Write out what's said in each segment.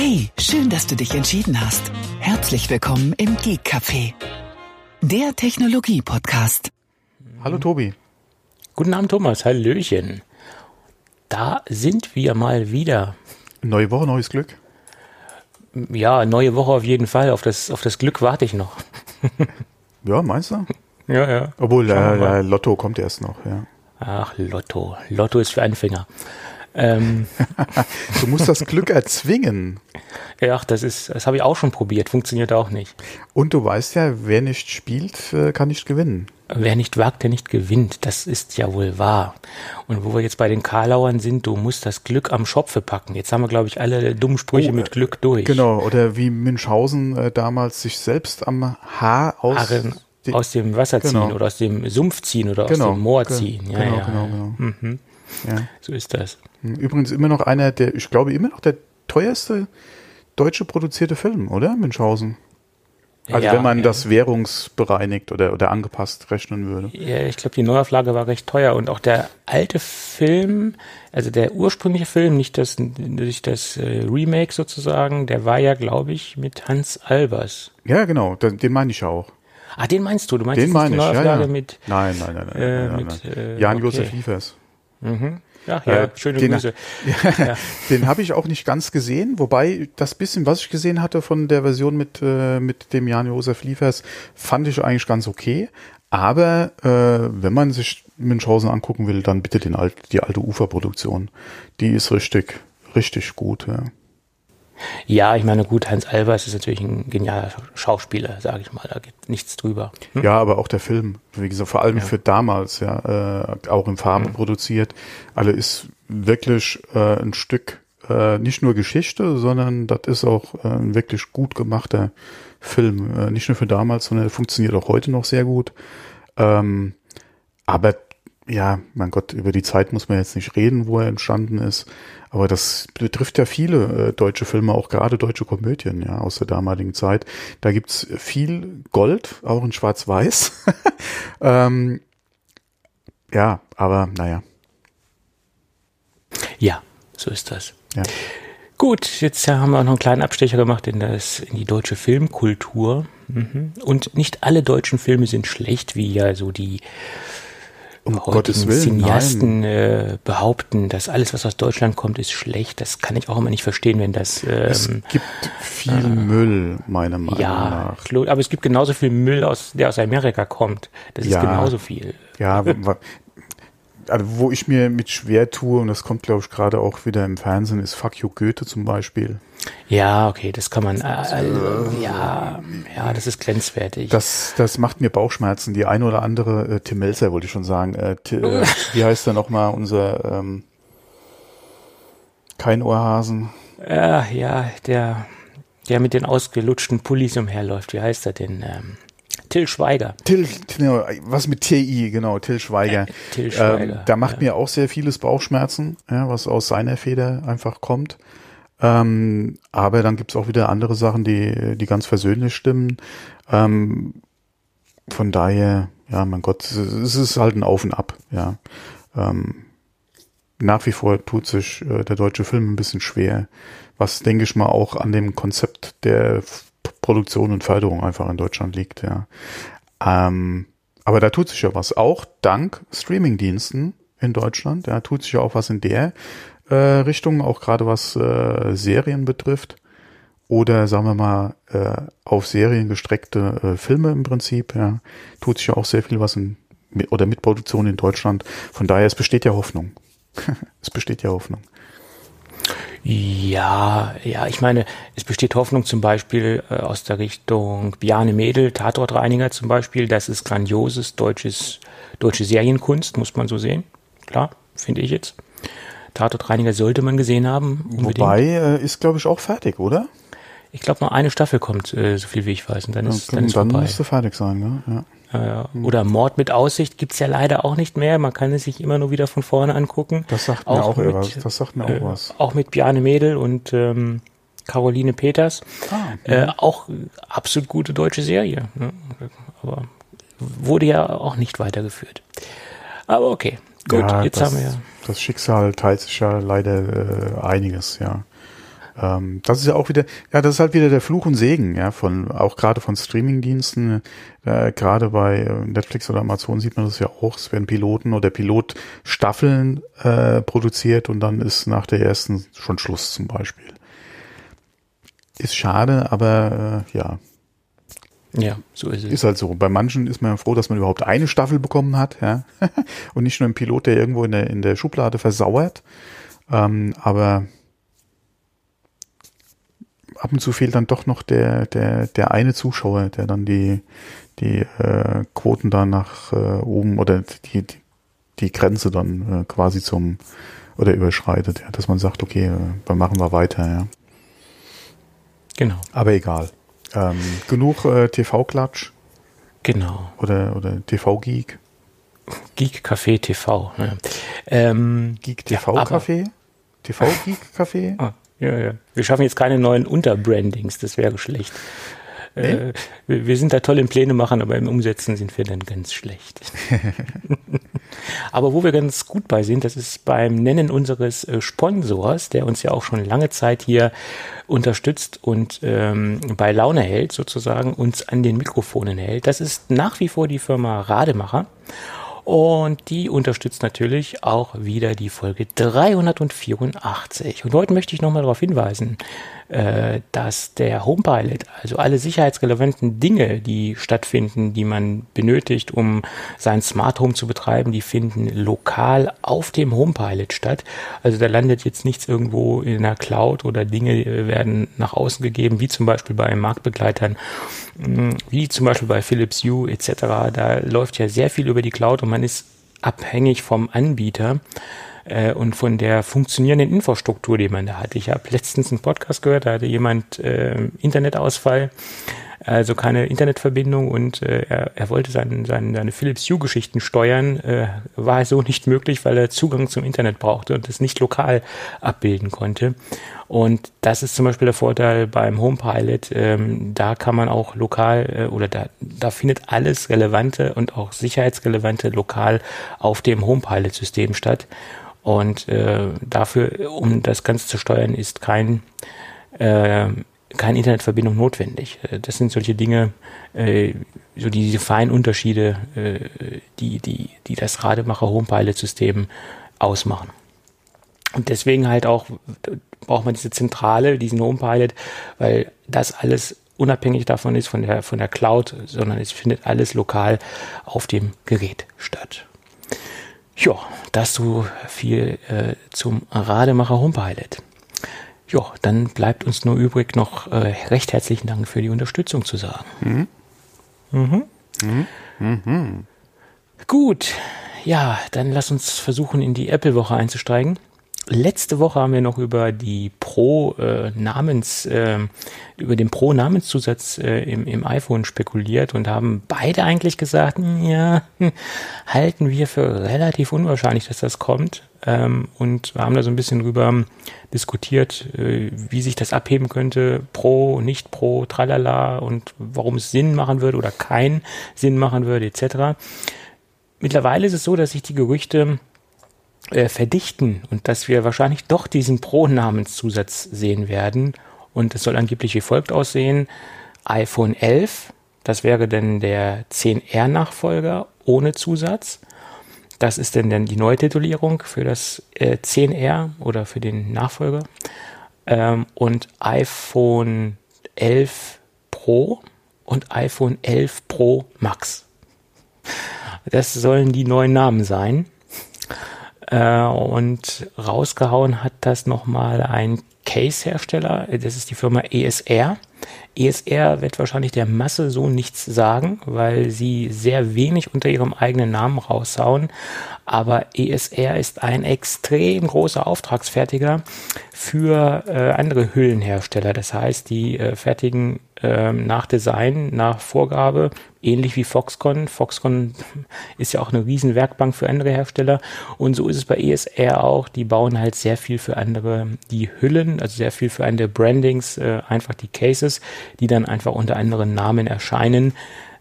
Hey, schön, dass du dich entschieden hast. Herzlich willkommen im Geek Café, der Technologie-Podcast. Hallo Tobi. Guten Abend, Thomas. Hallöchen. Da sind wir mal wieder. Neue Woche, neues Glück. Ja, neue Woche auf jeden Fall. Auf das, auf das Glück warte ich noch. Ja, meinst du? Ja, ja. Obwohl, äh, Lotto kommt erst noch, ja. Ach, Lotto. Lotto ist für Anfänger. Ähm, Du musst das Glück erzwingen. ja, das ist, das habe ich auch schon probiert. Funktioniert auch nicht. Und du weißt ja, wer nicht spielt, äh, kann nicht gewinnen. Wer nicht wagt, der nicht gewinnt. Das ist ja wohl wahr. Und wo wir jetzt bei den Karlauern sind, du musst das Glück am Schopfe packen. Jetzt haben wir, glaube ich, alle dummen Sprüche Oh, mit Glück durch. Genau, oder wie Münchhausen äh, damals sich selbst am Haar aus... Haare die- aus dem Wasser ziehen Genau. oder aus dem Sumpf ziehen oder Genau, aus dem Moor ziehen. Ja, genau, ja. genau, genau. Mhm. ja. So ist das. Übrigens immer noch einer der, ich glaube immer noch der teuerste deutsche produzierte Film, oder? Münchhausen. Also Ja, wenn man ja. das währungsbereinigt oder, oder angepasst rechnen würde. Ja, ich glaube, die Neuauflage war recht teuer und auch der alte Film, also der ursprüngliche Film, nicht das, nicht das äh, Remake sozusagen, der war ja, glaube ich, mit Hans Albers. Ja, genau, den, meine ich ja auch. Ah, den meinst du? Du meinst Den meine ich, die Neuauflage ja. mit, Nein, nein, nein, nein. äh, nein, nein, mit, nein. äh, Jan-Josef okay. Liefers. ach ja, Äh, schöne den- Grüße. Den habe ich auch nicht ganz gesehen, wobei das bisschen, was ich gesehen hatte von der Version mit, äh, mit dem Jan-Josef Liefers, fand ich eigentlich ganz okay. Aber äh, wenn man sich Münchhausen angucken will, dann bitte den alt, die alte Uferproduktion. Die ist richtig, richtig gut. Ja. Ja, ich meine, gut, Hans Albers ist natürlich ein genialer Schauspieler, sage ich mal, da gibt nichts drüber. Hm? Ja, aber auch der Film, wie gesagt, vor allem für damals, ja, äh, auch in Farbe produziert. Alle ist wirklich äh, ein Stück, äh, nicht nur Geschichte, sondern das ist auch äh, ein wirklich gut gemachter Film. Äh, nicht nur für damals, sondern er funktioniert auch heute noch sehr gut. Ähm, aber ja, mein Gott, über die Zeit muss man jetzt nicht reden, wo er entstanden ist. Aber das betrifft ja viele äh, deutsche Filme, auch gerade deutsche Komödien, ja, aus der damaligen Zeit. Da gibt's viel Gold, auch in Schwarz-Weiß. ähm, ja, aber naja. Ja, so ist das. Ja. Gut, jetzt haben wir auch noch einen kleinen Abstecher gemacht in, das, in die deutsche Filmkultur. Mhm. Und nicht alle deutschen Filme sind schlecht, wie ja so die Um Gottes Willen, Cineasten äh, behaupten, dass alles, was aus Deutschland kommt, ist schlecht. Das kann ich auch immer nicht verstehen, wenn das Es ähm, gibt viel Müll, meiner Meinung ja, nach. klo- aber es gibt genauso viel Müll, aus, der aus Amerika kommt. Das ist Ja. genauso viel. Ja, wa- also wo ich mir mit schwer tue, und das kommt, glaube ich, gerade auch wieder im Fernsehen, ist Fuck You Goethe zum Beispiel. Ja, okay, das kann man. Äh, also, ja, ja, das ist grenzwertig. Das, das macht mir Bauchschmerzen. Die eine oder andere, äh, Tim Melzer wollte ich schon sagen, äh, äh, wie heißt er nochmal, unser ähm, kein Ohrhasen? Ja, ja, der, der mit den ausgelutschten Pullis umherläuft. Wie heißt er denn? Ähm, Till Schweiger. Till, genau, was mit TI, genau, Till Schweiger. Till Schweiger, Ähm, da macht ja. mir auch sehr vieles Bauchschmerzen, ja, was aus seiner Feder einfach kommt. Ähm, aber dann gibt's auch wieder andere Sachen, die, die ganz versöhnlich stimmen. Ähm, von daher, ja, mein Gott, es ist halt ein Auf und Ab, ja. Ähm, nach wie vor tut sich äh, der deutsche Film ein bisschen schwer, was denke ich mal auch an dem Konzept der Produktion und Förderung einfach in Deutschland liegt, ja. Ähm, aber da tut sich ja was, auch dank Streamingdiensten in Deutschland, ja, tut sich ja auch was in der äh, Richtung, auch gerade was äh, Serien betrifft oder sagen wir mal äh, auf Serien gestreckte äh, Filme im Prinzip, ja, tut sich ja auch sehr viel was in mit, oder mit Produktion in Deutschland. Von daher, es besteht ja Hoffnung. es besteht ja Hoffnung. Ja, ja, ich meine, es besteht Hoffnung zum Beispiel äh, aus der Richtung Biane Mädel, Tatortreiniger zum Beispiel. Das ist grandioses deutsches, deutsche Serienkunst, muss man so sehen. Klar, finde ich jetzt. Tatortreiniger sollte man gesehen haben. Unbedingt. Wobei äh, ist, glaube ich, auch fertig, oder? Ich glaube, noch eine Staffel kommt, äh, so viel wie ich weiß, und dann ist, dann ist dann vorbei. müsste fertig sein, ne? Ja. Ja, ja. Oder Mord mit Aussicht gibt's ja leider auch nicht mehr. Man kann es sich immer nur wieder von vorne angucken. Das sagt mir auch, mit, was. Das sagt mir auch äh, was. Auch mit Bjarne Mädel und ähm, Caroline Peters. Ah, äh, auch absolut gute deutsche Serie. Ne? Aber wurde ja auch nicht weitergeführt. Aber okay, gut, ja, jetzt das, haben wir ja. das Schicksal teilt sich ja leider äh, einiges, ja. Ähm, das ist ja auch wieder, ja, das ist halt wieder der Fluch und Segen, ja, von, auch gerade von Streamingdiensten, äh, gerade bei äh, Netflix oder Amazon sieht man das ja auch, es werden Piloten oder Pilotstaffeln äh, produziert und dann ist nach der ersten schon Schluss zum Beispiel. Ist schade, aber äh, ja. Ja, so ist es. Ist halt so. Bei manchen ist man froh, dass man überhaupt eine Staffel bekommen hat, ja. und nicht nur ein Pilot, der irgendwo in der, in der Schublade versauert. Ähm, aber ab und zu fehlt dann doch noch der, der, der eine Zuschauer, der dann die, die äh, Quoten da nach äh, oben oder die, die, die Grenze dann äh, quasi zum oder überschreitet, ja, dass man sagt, okay, äh, dann machen wir weiter, ja. Genau. Aber egal. Ähm, genug äh, TV-Klatsch. Genau. Oder, oder TV-Geek. Geek Café TV. Ne? Ähm, Geek TV-Café? TV-Geek-Café? Ah, ja, ja. Wir schaffen jetzt keine neuen Unterbrandings, das wäre schlecht. Nee? Äh, wir, wir, sind da toll im Pläne machen, aber im Umsetzen sind wir dann ganz schlecht. aber wo wir ganz gut bei sind, das ist beim Nennen unseres äh, Sponsors, der uns ja auch schon lange Zeit hier unterstützt und ähm, bei Laune hält, sozusagen uns an den Mikrofonen hält. Das ist nach wie vor die Firma Rademacher. Und die unterstützt natürlich auch wieder die Folge 384. Und heute möchte ich nochmal darauf hinweisen, äh, dass der Homepilot, also alle sicherheitsrelevanten Dinge, die stattfinden, die man benötigt, um sein Smart Home zu betreiben, die finden lokal auf dem Homepilot statt. Also da landet jetzt nichts irgendwo in der Cloud oder Dinge werden nach außen gegeben, wie zum Beispiel bei Marktbegleitern, mm, wie zum Beispiel bei Philips Hue etc. Da läuft ja sehr viel über die Cloud und man ist abhängig vom Anbieter äh, und von der funktionierenden Infrastruktur, die man da hat. Ich habe letztens einen Podcast gehört, da hatte jemand äh, Internetausfall, also keine Internetverbindung und äh, er, er wollte seinen, seinen, seine Philips Hue-Geschichten steuern, äh, war so nicht möglich, weil er Zugang zum Internet brauchte und es nicht lokal abbilden konnte. Und das ist zum Beispiel der Vorteil beim HomePilot. Ähm, da kann man auch lokal äh, oder da, da findet alles Relevante und auch Sicherheitsrelevante lokal auf dem HomePilot-System statt. Und äh, dafür, um das Ganze zu steuern, ist kein, äh, keine Internetverbindung notwendig. Äh, das sind solche Dinge, äh, so diese feinen Unterschiede, äh, die, die, die das Rademacher Homepilot-System ausmachen. Und deswegen halt auch braucht man diese Zentrale, diesen Homepilot, weil das alles unabhängig davon ist von der, von der Cloud, sondern es findet alles lokal auf dem Gerät statt. Ja, das so viel äh, zum Rademacher Homepilot. Ja, dann bleibt uns nur übrig, noch äh, recht herzlichen Dank für die Unterstützung zu sagen. Mhm. Mhm. Mhm. Mhm. Gut, ja, dann lass uns versuchen, in die Apple-Woche einzusteigen. Letzte Woche haben wir noch über die Pro äh, Namens, äh, über den Pro Namenszusatz äh, im, im iPhone spekuliert und haben beide eigentlich gesagt, ja, halten wir für relativ unwahrscheinlich, dass das kommt. Ähm, und haben da so ein bisschen drüber diskutiert, äh, wie sich das abheben könnte, Pro, nicht Pro, tralala und warum es Sinn machen würde oder keinen Sinn machen würde, etc. Mittlerweile ist es so, dass sich die Gerüchte äh, verdichten und dass wir wahrscheinlich doch diesen Pro-Namenszusatz sehen werden. Und es soll angeblich wie folgt aussehen. iPhone 11, das wäre dann der 10R-Nachfolger ohne Zusatz. Das ist dann, dann die Neutitulierung für das äh, 10R oder für den Nachfolger. Ähm, und iPhone 11 Pro und iPhone 11 Pro Max. Das sollen die neuen Namen sein. Äh, und rausgehauen hat das nochmal ein Case-Hersteller, das ist die Firma ESR. ESR wird wahrscheinlich der Masse so nichts sagen, weil sie sehr wenig unter ihrem eigenen Namen raushauen. Aber ESR ist ein extrem großer Auftragsfertiger für äh, andere Hüllenhersteller. Das heißt, die äh, fertigen ähm, nach Design, nach Vorgabe, ähnlich wie Foxconn. Foxconn ist ja auch eine riesen Werkbank für andere Hersteller und so ist es bei ESR auch. Die bauen halt sehr viel für andere die Hüllen, also sehr viel für andere Brandings, äh, einfach die Cases, die dann einfach unter anderen Namen erscheinen.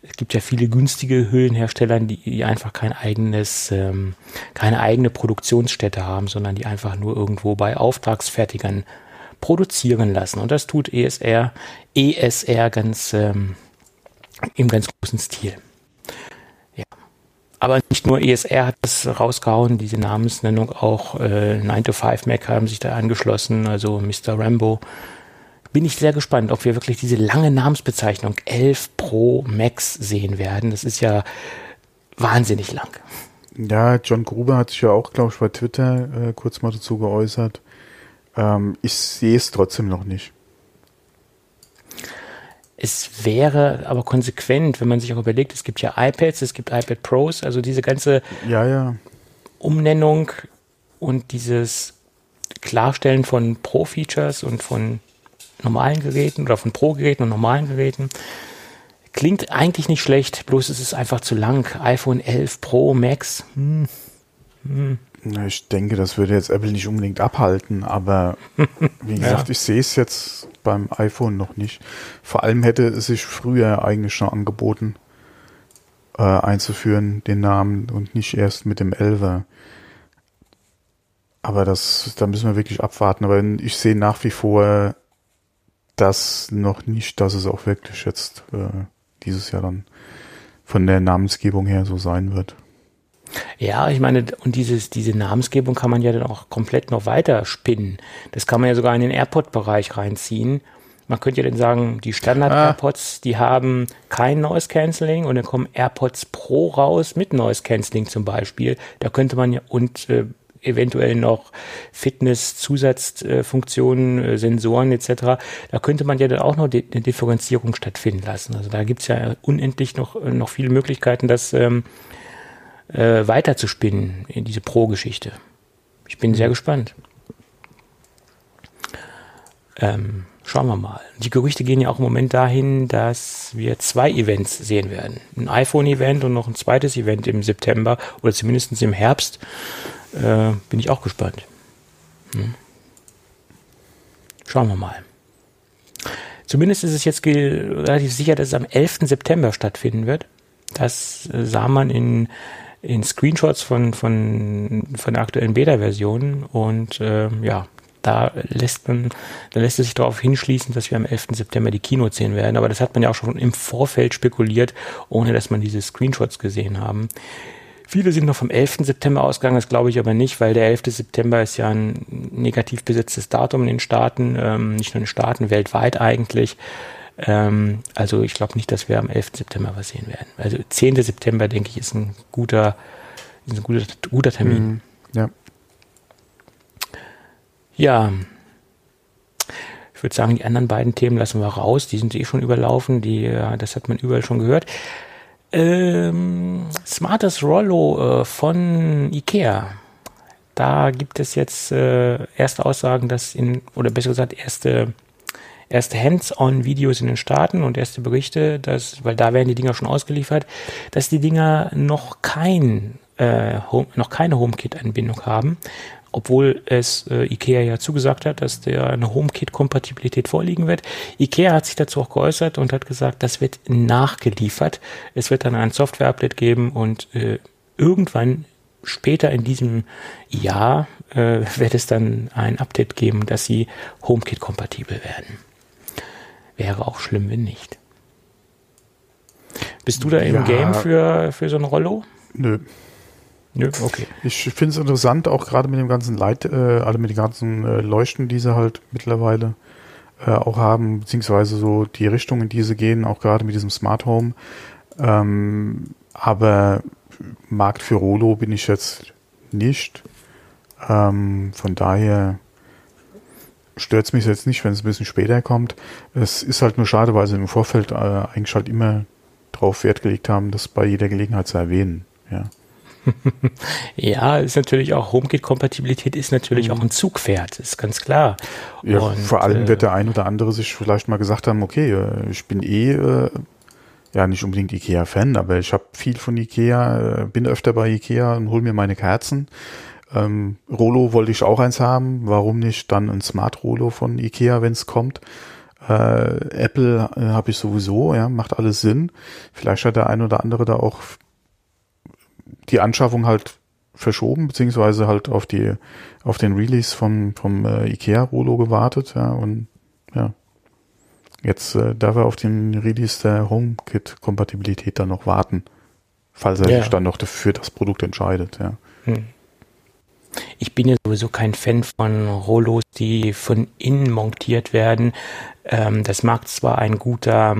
Es gibt ja viele günstige Hüllenhersteller, die, die einfach kein eigenes, ähm, keine eigene Produktionsstätte haben, sondern die einfach nur irgendwo bei Auftragsfertigern produzieren lassen. Und das tut ESR, ESR ganz ähm, im ganz großen Stil. Ja. Aber nicht nur ESR hat das rausgehauen, diese Namensnennung, auch äh, 9 to 5 Mac haben sich da angeschlossen, also Mr. Rambo. Bin ich sehr gespannt, ob wir wirklich diese lange Namensbezeichnung 11 Pro Max sehen werden. Das ist ja wahnsinnig lang. Ja, John Gruber hat sich ja auch, glaube ich, bei Twitter äh, kurz mal dazu geäußert. Ähm, ich sehe es trotzdem noch nicht. Es wäre aber konsequent, wenn man sich auch überlegt, es gibt ja iPads, es gibt iPad Pros, also diese ganze ja, ja. Umnennung und dieses Klarstellen von Pro-Features und von normalen Geräten oder von Pro-Geräten und normalen Geräten. Klingt eigentlich nicht schlecht, bloß es ist einfach zu lang. iPhone 11 Pro Max. Hm. Hm. Ich denke, das würde jetzt Apple nicht unbedingt abhalten, aber wie gesagt, ja. ich sehe es jetzt beim iPhone noch nicht. Vor allem hätte es sich früher eigentlich schon angeboten, äh, einzuführen, den Namen und nicht erst mit dem 11er. Aber das, da müssen wir wirklich abwarten. Aber ich sehe nach wie vor das noch nicht, dass es auch wirklich jetzt äh, dieses Jahr dann von der Namensgebung her so sein wird. Ja, ich meine, und dieses, diese Namensgebung kann man ja dann auch komplett noch weiter spinnen. Das kann man ja sogar in den AirPod-Bereich reinziehen. Man könnte ja dann sagen, die Standard-AirPods, ah. die haben kein Noise Cancelling und dann kommen AirPods Pro raus mit Noise Cancelling zum Beispiel. Da könnte man ja und äh, eventuell noch Fitness-Zusatzfunktionen, äh, Sensoren etc. Da könnte man ja dann auch noch eine Differenzierung stattfinden lassen. Also da gibt es ja unendlich noch, noch viele Möglichkeiten, das ähm, äh, weiterzuspinnen in diese Pro-Geschichte. Ich bin sehr mhm. gespannt. Ähm, schauen wir mal. Die Gerüchte gehen ja auch im Moment dahin, dass wir zwei Events sehen werden. Ein iPhone-Event und noch ein zweites Event im September oder zumindest im Herbst. Äh, bin ich auch gespannt. Hm. Schauen wir mal. Zumindest ist es jetzt relativ sicher, dass es am 11. September stattfinden wird. Das äh, sah man in in Screenshots von, von, von der aktuellen Beta-Version und äh, ja, da lässt man, da lässt es sich darauf hinschließen, dass wir am 11. September die Kino sehen werden. Aber das hat man ja auch schon im Vorfeld spekuliert, ohne dass man diese Screenshots gesehen haben. Viele sind noch vom 11. September ausgegangen, das glaube ich aber nicht, weil der 11. September ist ja ein negativ besetztes Datum in den Staaten, ähm, nicht nur in den Staaten, weltweit eigentlich. Ähm, also ich glaube nicht, dass wir am 11. September was sehen werden. Also 10. September, denke ich, ist ein guter, ist ein guter, guter Termin. Mhm, ja. Ja. Ich würde sagen, die anderen beiden Themen lassen wir raus. Die sind eh schon überlaufen. Die, das hat man überall schon gehört. Ähm, Smartes Rollo äh, von Ikea. Da gibt es jetzt äh, erste Aussagen, dass in, oder besser gesagt, erste erste Hands-on-Videos in den Staaten und erste Berichte, dass, weil da werden die Dinger schon ausgeliefert, dass die Dinger noch kein äh, Home, noch keine HomeKit-Anbindung haben, obwohl es äh, IKEA ja zugesagt hat, dass der eine HomeKit-Kompatibilität vorliegen wird. IKEA hat sich dazu auch geäußert und hat gesagt, das wird nachgeliefert. Es wird dann ein Software-Update geben und äh, irgendwann später in diesem Jahr äh, wird es dann ein Update geben, dass sie HomeKit-kompatibel werden. Wäre auch schlimm, wenn nicht. Bist du da im ja. Game für, für so ein Rollo? Nö. Nö, okay. Ich finde es interessant, auch gerade mit dem ganzen Light, äh, also mit den ganzen äh, Leuchten, die sie halt mittlerweile äh, auch haben, beziehungsweise so die Richtungen, in die sie gehen, auch gerade mit diesem Smart Home. Ähm, aber Markt für Rollo bin ich jetzt nicht. Ähm, von daher stört es mich jetzt nicht, wenn es ein bisschen später kommt. Es ist halt nur schade, weil sie im Vorfeld äh, eigentlich halt immer darauf Wert gelegt haben, das bei jeder Gelegenheit zu erwähnen. Ja. Ja, ist natürlich auch HomeKit-Kompatibilität ist natürlich mhm. auch ein Zugpferd, ist ganz klar. Ja, Und, vor allem äh, wird der ein oder andere sich vielleicht mal gesagt haben, okay, äh, ich bin eh äh, ja nicht unbedingt Ikea-Fan, aber ich habe viel von Ikea, bin öfter bei Ikea und hole mir meine Kerzen. Ähm, Rolo wollte ich auch eins haben. Warum nicht dann ein Smart Rolo von Ikea, wenn es kommt? Äh, Apple äh, habe ich sowieso, ja, macht alles Sinn. Vielleicht hat der ein oder andere da auch die Anschaffung halt verschoben, beziehungsweise halt auf die, auf den Release vom, vom äh, IKEA-Rolo gewartet, ja, und ja. Jetzt äh, darf er auf den Release der HomeKit-Kompatibilität dann noch warten, falls er ja. sich dann noch für das Produkt entscheidet, ja. Hm. Ich bin ja sowieso kein Fan von Rollos, die von innen montiert werden. Ähm, das mag zwar ein guter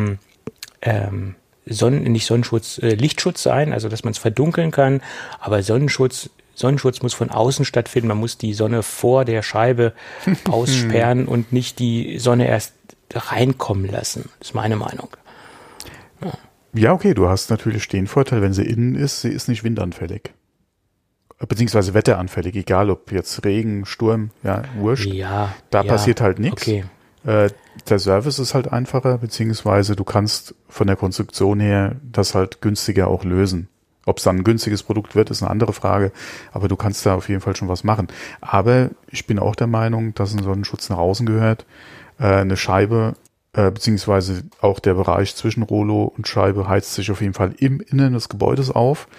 ähm, Sonnen, nicht Sonnenschutz, äh, Lichtschutz sein, also dass man es verdunkeln kann, aber Sonnenschutz, Sonnenschutz muss von außen stattfinden. Man muss die Sonne vor der Scheibe aussperren und nicht die Sonne erst reinkommen lassen. Das ist meine Meinung. Ja. ja, okay, du hast natürlich den Vorteil, wenn sie innen ist, sie ist nicht windanfällig beziehungsweise wetteranfällig, egal ob jetzt Regen, Sturm, ja, wurscht. Ja. Da ja, passiert halt nichts. Okay. Äh, der Service ist halt einfacher, beziehungsweise du kannst von der Konstruktion her das halt günstiger auch lösen. Ob es dann ein günstiges Produkt wird, ist eine andere Frage, aber du kannst da auf jeden Fall schon was machen. Aber ich bin auch der Meinung, dass ein Sonnenschutz nach außen gehört. Äh, eine Scheibe, äh, beziehungsweise auch der Bereich zwischen Rollo und Scheibe heizt sich auf jeden Fall im Innen des Gebäudes auf.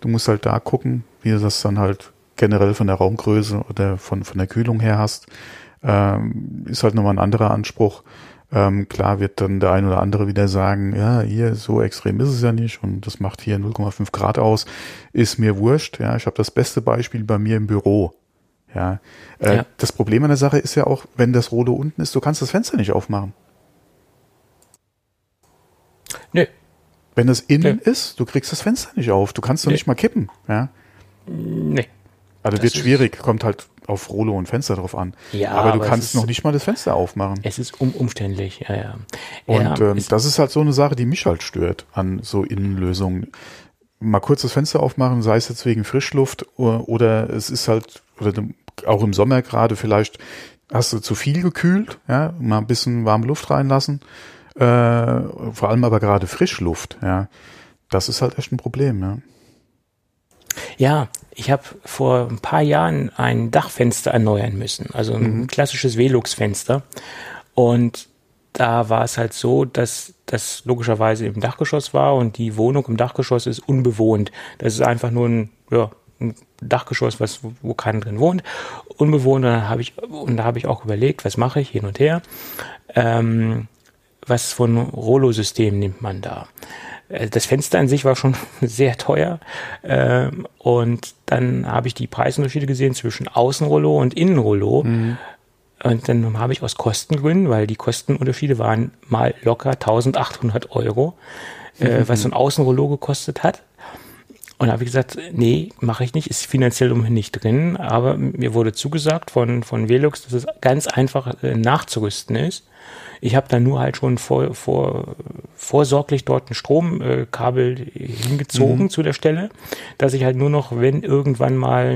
Du musst halt da gucken, wie du das dann halt generell von der Raumgröße oder von, von der Kühlung her hast. Ähm, ist halt nochmal ein anderer Anspruch. Ähm, klar wird dann der ein oder andere wieder sagen, ja, hier so extrem ist es ja nicht und das macht hier 0,5 Grad aus, ist mir wurscht. Ja, ich habe das beste Beispiel bei mir im Büro. Ja, äh, ja. das Problem an der Sache ist ja auch, wenn das Rolo unten ist, du kannst das Fenster nicht aufmachen. Nö, wenn das innen okay. ist, du kriegst das Fenster nicht auf. Du kannst doch nicht mal kippen. Ja? Nee. Also das wird schwierig, kommt halt auf Rollo und Fenster drauf an. Ja, aber du aber kannst noch nicht mal das Fenster aufmachen. Es ist um, umständlich, ja, ja. Und ja, ähm, das ist halt so eine Sache, die mich halt stört an so Innenlösungen. Mal kurz das Fenster aufmachen, sei es jetzt wegen Frischluft oder, oder es ist halt, oder auch im Sommer gerade vielleicht hast du zu viel gekühlt, ja, mal ein bisschen warme Luft reinlassen äh, vor allem aber gerade Frischluft, ja. Das ist halt echt ein Problem, ja. Ja, ich habe vor ein paar Jahren ein Dachfenster erneuern müssen, also ein mhm. klassisches Velux-Fenster. Und da war es halt so, dass das logischerweise im Dachgeschoss war und die Wohnung im Dachgeschoss ist unbewohnt. Das ist einfach nur ein, ja, ein Dachgeschoss, was, wo keiner drin wohnt, unbewohnt. Und, dann hab ich, und da habe ich auch überlegt, was mache ich hin und her. Ähm, was von Rollo-System nimmt man da? Äh, das Fenster an sich war schon sehr teuer ähm, und dann habe ich die Preisunterschiede gesehen zwischen Außenrollo und Innenrollo. Mhm. Und dann habe ich aus Kostengründen, weil die Kostenunterschiede waren mal locker 1800 Euro, äh, mhm. was so ein Außenrollo gekostet hat. Und habe ich gesagt, nee, mache ich nicht, ist finanziell umhin nicht drin, aber mir wurde zugesagt von, von Velux, dass es ganz einfach äh, nachzurüsten ist. Ich habe dann nur halt schon vor, vor, vorsorglich dort ein Stromkabel hingezogen mhm. zu der Stelle, dass ich halt nur noch, wenn irgendwann mal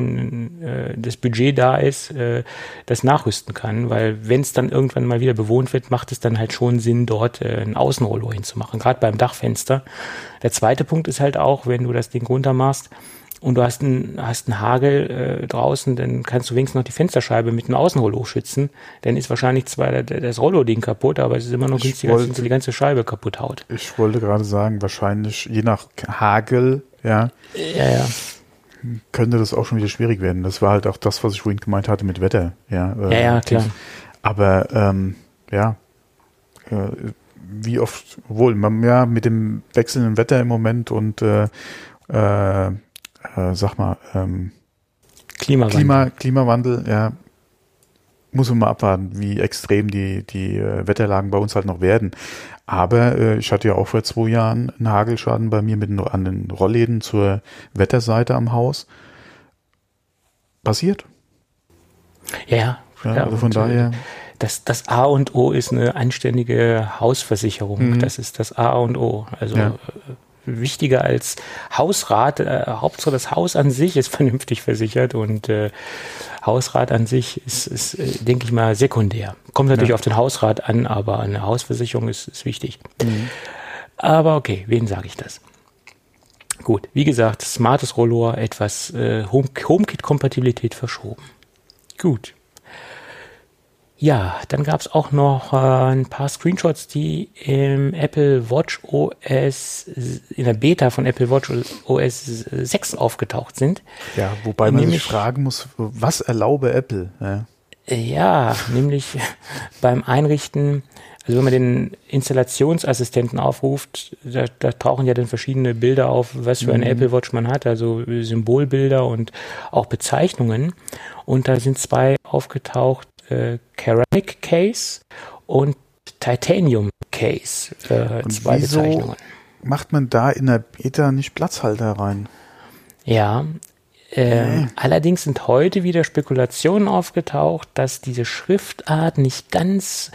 äh, das Budget da ist, äh, das nachrüsten kann. Weil wenn es dann irgendwann mal wieder bewohnt wird, macht es dann halt schon Sinn, dort äh, ein Außenrollo hinzumachen, gerade beim Dachfenster. Der zweite Punkt ist halt auch, wenn du das Ding runter machst, und du hast einen, hast einen Hagel äh, draußen, dann kannst du wenigstens noch die Fensterscheibe mit einem Außenrollo schützen. Dann ist wahrscheinlich zwar das Rollo-Ding kaputt, aber es ist immer noch ich günstiger, wollte, als wenn du die ganze Scheibe kaputt haut. Ich wollte gerade sagen, wahrscheinlich je nach Hagel, ja. Ja, ja. Könnte das auch schon wieder schwierig werden. Das war halt auch das, was ich vorhin gemeint hatte mit Wetter. Ja, äh, ja, ja klar. Aber ähm, ja, äh, wie oft, wohl, man, ja, mit dem wechselnden Wetter im Moment und äh, äh, äh, sag mal, ähm, Klimawandel. Klima, Klimawandel, ja, muss man mal abwarten, wie extrem die, die äh, Wetterlagen bei uns halt noch werden. Aber äh, ich hatte ja auch vor zwei Jahren einen Hagelschaden bei mir mit an den Rollläden zur Wetterseite am Haus. Passiert. Ja, ja. ja also von äh, daher. Das, das A und O ist eine anständige Hausversicherung. Mhm. Das ist das A und O. Also ja. Wichtiger als Hausrat. Äh, Hauptsache das Haus an sich ist vernünftig versichert und äh, Hausrat an sich ist, ist äh, denke ich mal, sekundär. Kommt natürlich ja. auf den Hausrat an, aber eine Hausversicherung ist, ist wichtig. Mhm. Aber okay, wen sage ich das? Gut, wie gesagt, smartes Rollor, etwas äh, Home HomeKit-Kompatibilität verschoben. Gut. Ja, dann gab es auch noch äh, ein paar Screenshots, die im Apple Watch OS, in der Beta von Apple Watch OS 6 aufgetaucht sind. Ja, wobei man nämlich, sich fragen muss, was erlaube Apple? Ja, ja nämlich beim Einrichten, also wenn man den Installationsassistenten aufruft, da, da tauchen ja dann verschiedene Bilder auf, was für eine mhm. Apple Watch man hat, also Symbolbilder und auch Bezeichnungen. Und da sind zwei aufgetaucht, äh, Ceramic Case und Titanium Case. Äh, und zwei wieso Bezeichnungen. Macht man da in der Beta nicht Platzhalter rein? Ja, äh, nee. Allerdings sind heute wieder Spekulationen aufgetaucht, dass diese Schriftart nicht ganz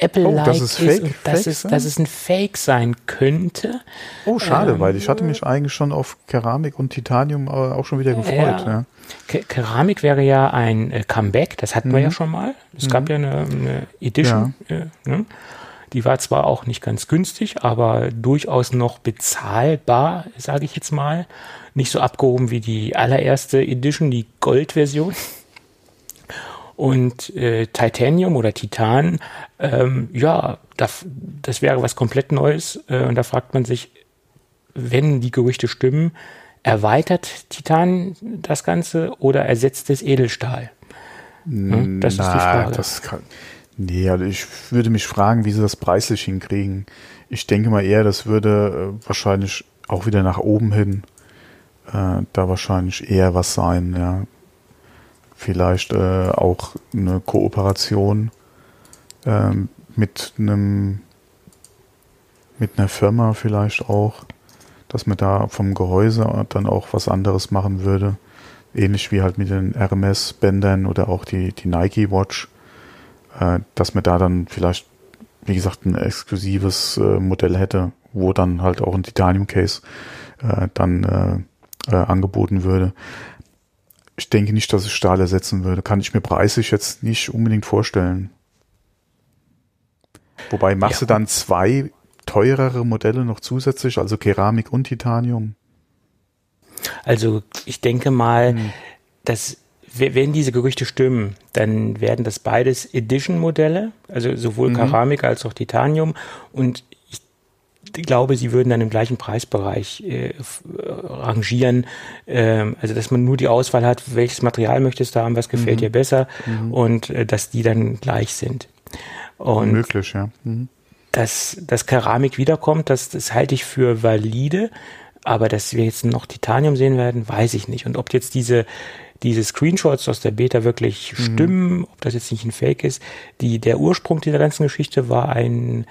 Apple-like oh, ist, ist und dass, es, dass es ein Fake sein könnte. Oh, schade, ähm, weil ich hatte mich eigentlich schon auf Keramik und Titanium auch schon wieder gefreut. Ja. ja. Keramik wäre ja ein äh, Comeback, das hatten mhm. wir ja mhm. schon mal. Es mhm. gab ja eine, eine Edition. Ja. Äh, ne? Die war zwar auch nicht ganz günstig, aber durchaus noch bezahlbar, sage ich jetzt mal. Nicht so abgehoben wie die allererste Edition, die Gold-Version. Und äh, Titanium oder Titan, ähm, ja, das, das wäre was komplett Neues. Äh, und da fragt man sich, wenn die Gerüchte stimmen, erweitert Titan das Ganze oder ersetzt es Edelstahl? Hm, das Na, ist die Frage. Das kann, nee, also ich würde mich fragen, wie sie das preislich hinkriegen. Ich denke mal eher, das würde äh, wahrscheinlich auch wieder nach oben hin äh, da wahrscheinlich eher was sein, ja vielleicht äh, auch eine Kooperation ähm, mit einem mit einer Firma vielleicht auch, dass man da vom Gehäuse dann auch was anderes machen würde. Ähnlich wie halt mit den RMS-Bändern oder auch die, die Nike Watch, äh, dass man da dann vielleicht, wie gesagt, ein exklusives äh, Modell hätte, wo dann halt auch ein Titanium-Case äh, dann äh, äh, angeboten würde ich denke nicht, dass es Stahl ersetzen würde. Kann ich mir preislich jetzt nicht unbedingt vorstellen. Wobei machst ja. du dann zwei teurere Modelle noch zusätzlich, also Keramik und Titanium? Also ich denke mal, hm. dass wenn diese Gerüchte stimmen, dann werden das beides Edition-Modelle, also sowohl mhm. Keramik als auch Titanium. Und glaube, sie würden dann im gleichen Preisbereich äh, rangieren. Ähm, also, dass man nur die Auswahl hat, welches Material möchtest du haben, was gefällt mhm. dir besser mhm. und äh, dass die dann gleich sind. Und Möglich, ja. Mhm. Dass, dass Keramik wiederkommt, das, das halte ich für valide. Aber dass wir jetzt noch Titanium sehen werden, weiß ich nicht. Und ob jetzt diese, diese Screenshots aus der Beta wirklich mhm. stimmen, ob das jetzt nicht ein Fake ist, die, der Ursprung dieser ganzen Geschichte war ein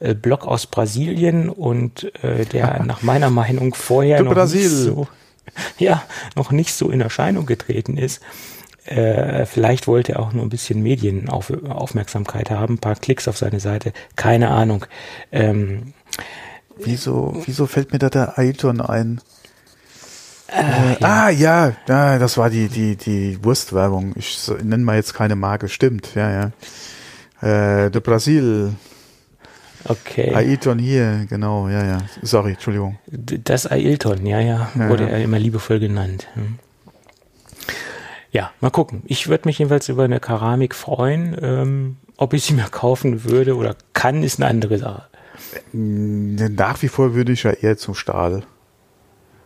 äh, Blog aus Brasilien und äh, der nach meiner Meinung vorher noch Brasil. nicht so, ja, noch nicht so in Erscheinung getreten ist. Äh, vielleicht wollte er auch nur ein bisschen Medienaufmerksamkeit haben, ein paar Klicks auf seine Seite, keine Ahnung. Ähm, wieso, wieso fällt mir da der Ailton ein? Äh, äh, ja. Ah ja, ja, das war die die die Wurstwerbung. Ich nenne mal jetzt keine Marke, stimmt, ja ja. Äh, de Brasil. Okay. Ailton hier, genau, ja, ja. Sorry, Entschuldigung. Das Ailton, ja, ja, wurde ja. er immer liebevoll genannt. Hm. Ja, mal gucken. Ich würde mich jedenfalls über eine Keramik freuen. Ähm, ob ich sie mir kaufen würde oder kann, ist eine andere Sache. Nach wie vor würde ich ja eher zum Stahl.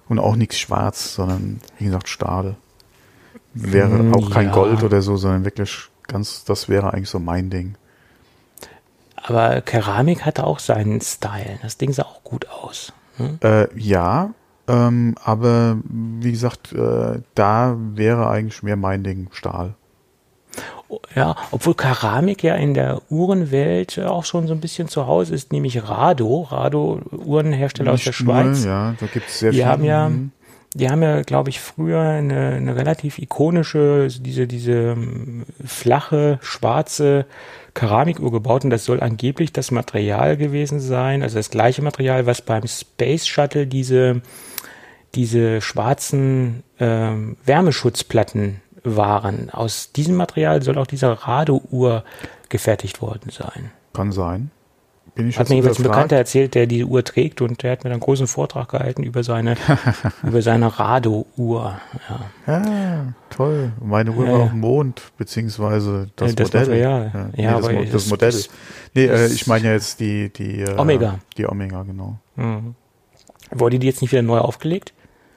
Und auch nichts schwarz, sondern wie gesagt Stahl. Wäre hm, auch kein ja. Gold oder so, sondern wirklich ganz, das wäre eigentlich so mein Ding. Aber Keramik hatte auch seinen Style. Das Ding sah auch gut aus. Hm? Äh, ja, ähm, aber wie gesagt, äh, da wäre eigentlich mehr mein Ding Stahl. Ja, obwohl Keramik ja in der Uhrenwelt auch schon so ein bisschen zu Hause ist, nämlich Rado, Rado Uhrenhersteller Nicht aus der Schweiz. Nur, ja, da gibt es sehr die viele. Haben ja, mhm. die haben ja, glaube ich, früher eine, eine relativ ikonische, diese, diese ähm, flache, schwarze Keramikuhr gebaut und das soll angeblich das Material gewesen sein, also das gleiche Material, was beim Space Shuttle diese, diese schwarzen ähm, Wärmeschutzplatten waren. Aus diesem Material soll auch diese Rado-Uhr gefertigt worden sein. Kann sein. Bin ich Hat mir jeweils ein? Bekannter erzählt, der die Uhr trägt und der hat mir dann einen großen Vortrag gehalten über seine, über seine Rado-Uhr. Ja. Ja, toll. Meine Uhr Ja, war ja. auf dem Mond, beziehungsweise das, Ja, das Modell. Material. Ja, Ja, nee, das, aber es- das Modell. es- nee, äh, es- ich meine ja jetzt die, die äh, Omega. Die Omega, genau. Mhm. Wurde die jetzt nicht wieder neu aufgelegt?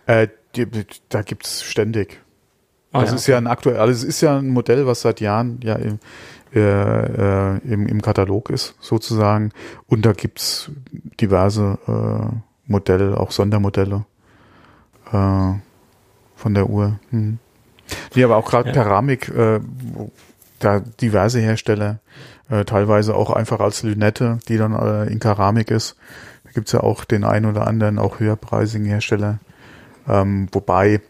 Äh, die, da gibt's ständig. Ah, das ja, ist ja ein aktuell, also es ist ja ein Modell, was seit Jahren ja im, äh, äh, im, im Katalog ist, sozusagen. Und da gibt's diverse äh, Modelle, auch Sondermodelle äh, von der Uhr. Hm. Nee, aber auch gerade Ja. Keramik, äh, da diverse Hersteller, äh, teilweise auch einfach als Lünette, die dann äh, in Keramik ist. Da gibt's ja auch den einen oder anderen, auch höherpreisigen Hersteller. Ähm, wobei,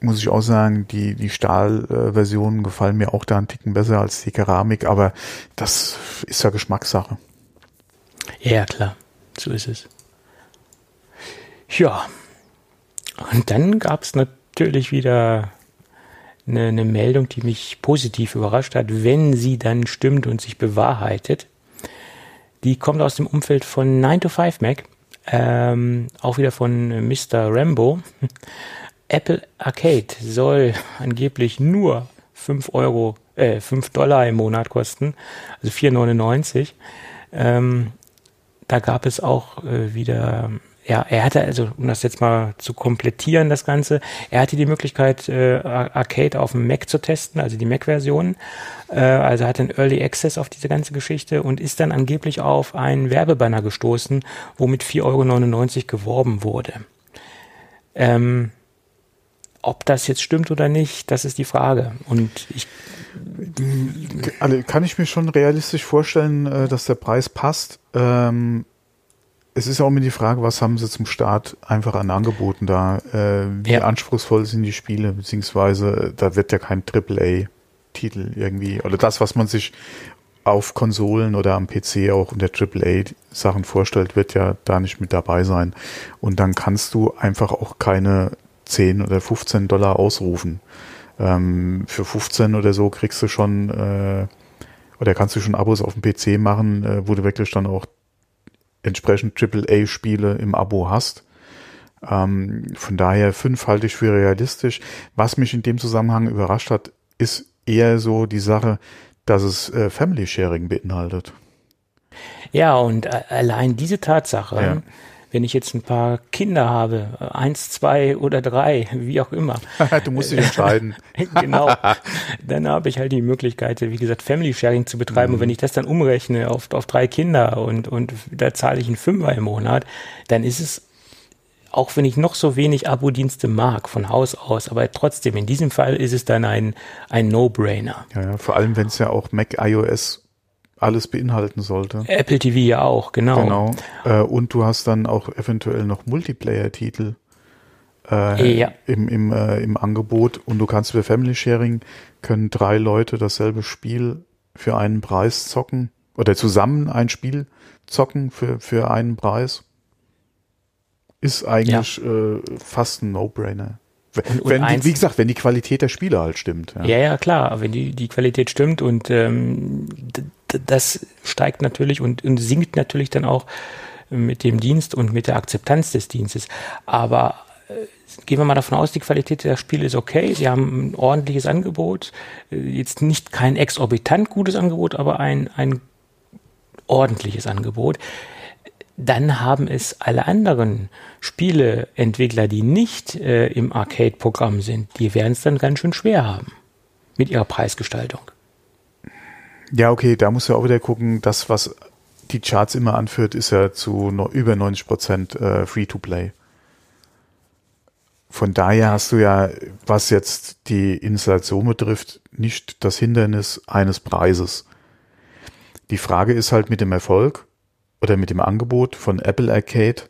muss ich auch sagen, die, die Stahlversionen gefallen mir auch da einen Ticken besser als die Keramik, aber das ist ja Geschmackssache. Ja, klar. So ist es. Ja. Und dann gab es natürlich wieder eine, eine Meldung, die mich positiv überrascht hat, wenn sie dann stimmt und sich bewahrheitet. Die kommt aus dem Umfeld von 9 to 5 Mac, ähm, auch wieder von Mr. Rambo. Apple Arcade soll angeblich nur 5 Euro, äh, 5 Dollar im Monat kosten, also 4,99. Ähm, da gab es auch äh, wieder, ja, er hatte also, um das jetzt mal zu komplettieren, das Ganze, er hatte die Möglichkeit, äh, Ar- Arcade auf dem Mac zu testen, also die Mac-Version. Äh, also hatte einen Early Access auf diese ganze Geschichte und ist dann angeblich auf einen Werbebanner gestoßen, wo mit 4,99 Euro geworben wurde. Ähm, ob das jetzt stimmt oder nicht, das ist die Frage. Und ich, Also kann ich mir schon realistisch vorstellen, äh, dass der Preis passt. Ähm, es ist auch immer die Frage, was haben sie zum Start einfach an Angeboten da? Äh, wie Ja. anspruchsvoll sind die Spiele? Beziehungsweise da wird ja kein AAA-Titel irgendwie oder das, was man sich auf Konsolen oder am PC auch unter AAA-Sachen vorstellt, wird ja da nicht mit dabei sein. Und dann kannst du einfach auch keine 10 oder 15 Dollar ausrufen. Ähm, für 15 oder so kriegst du schon äh, oder kannst du schon Abos auf dem PC machen, äh, wo du wirklich dann auch entsprechend AAA-Spiele im Abo hast. Ähm, von daher fünf halte ich für realistisch. Was mich in dem Zusammenhang überrascht hat, ist eher so die Sache, dass es äh, Family Sharing beinhaltet. ja, und äh, allein diese Tatsache, Ja. Wenn ich jetzt ein paar Kinder habe, eins, zwei oder drei, wie auch immer, du musst dich entscheiden. genau. Dann habe ich halt die Möglichkeit, wie gesagt, Family Sharing zu betreiben. Und wenn ich das dann umrechne auf, auf drei Kinder und, und da zahle ich einen Fünfer im Monat, dann ist es, auch wenn ich noch so wenig Abo-Dienste mag von Haus aus, aber trotzdem, in diesem Fall ist es dann ein, ein No-Brainer. Ja, ja, vor allem, wenn es ja auch Mac iOS alles beinhalten sollte. Apple TV ja auch, genau. Genau. Äh, und du hast dann auch eventuell noch Multiplayer-Titel äh, Ja. im, im, äh, im Angebot. Und du kannst für Family Sharing können drei Leute dasselbe Spiel für einen Preis zocken oder zusammen ein Spiel zocken für, für einen Preis. Ist eigentlich äh, fast ein No-Brainer. Wenn, und wenn die, wie gesagt, wenn die Qualität der Spiele halt stimmt. Ja. Ja, ja, klar, wenn die, die Qualität stimmt und ähm, das steigt natürlich und, und sinkt natürlich dann auch mit dem Dienst und mit der Akzeptanz des Dienstes. Aber äh, gehen wir mal davon aus, die Qualität der Spiele ist okay, sie haben ein ordentliches Angebot, äh, jetzt nicht kein exorbitant gutes Angebot, aber ein, ein ordentliches Angebot. Dann haben es alle anderen Spieleentwickler, die nicht äh, im Arcade-Programm sind, die werden es dann ganz schön schwer haben mit ihrer Preisgestaltung. Ja, okay, da musst du auch wieder gucken, das, was die Charts immer anführt, ist ja zu no, über 90 Prozent äh, Free-to-Play. Von daher hast du ja, was jetzt die Installation betrifft, nicht das Hindernis eines Preises. Die Frage ist halt mit dem Erfolg oder mit dem Angebot von Apple Arcade,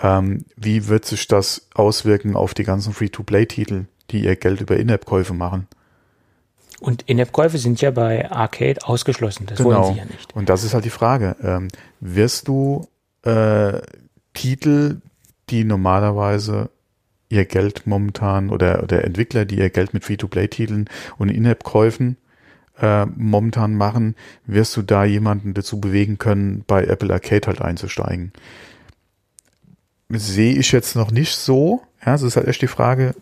ähm, wie wird sich das auswirken auf die ganzen Free-to-Play-Titel, die ihr Geld über In-App-Käufe machen? Und In-App-Käufe sind ja bei Arcade ausgeschlossen. Das wollen sie ja nicht. Und das ist halt die Frage. Ähm, wirst du äh, Titel, die normalerweise ihr Geld momentan oder, oder Entwickler, die ihr Geld mit Free-to-Play-Titeln und In-App-Käufen äh, momentan machen, wirst du da jemanden dazu bewegen können, bei Apple Arcade halt einzusteigen. Sehe ich jetzt noch nicht so. Ja, es ist halt echt die Frage,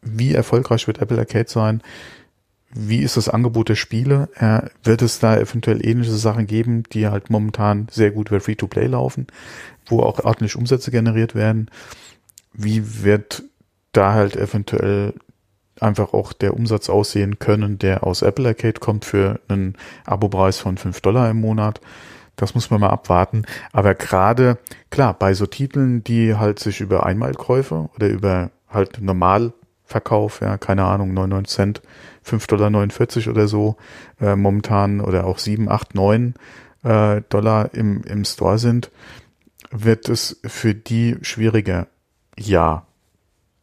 wie erfolgreich wird Apple Arcade sein? Wie ist das Angebot der Spiele? Ja, wird es da eventuell ähnliche Sachen geben, die halt momentan sehr gut über Free-to-Play laufen, wo auch ordentlich Umsätze generiert werden? Wie wird da halt eventuell einfach auch der Umsatz aussehen können, der aus Apple Arcade kommt für einen Abopreis von fünf Dollar im Monat. Das muss man mal abwarten. Aber gerade, klar, bei so Titeln, die halt sich über Einmalkäufe oder über halt Normalverkauf, ja, keine Ahnung, 99 Cent, 5,49 Dollar oder so, äh, momentan oder auch 7, 8, 9 äh, Dollar im, im Store sind, wird es für die schwieriger. Ja,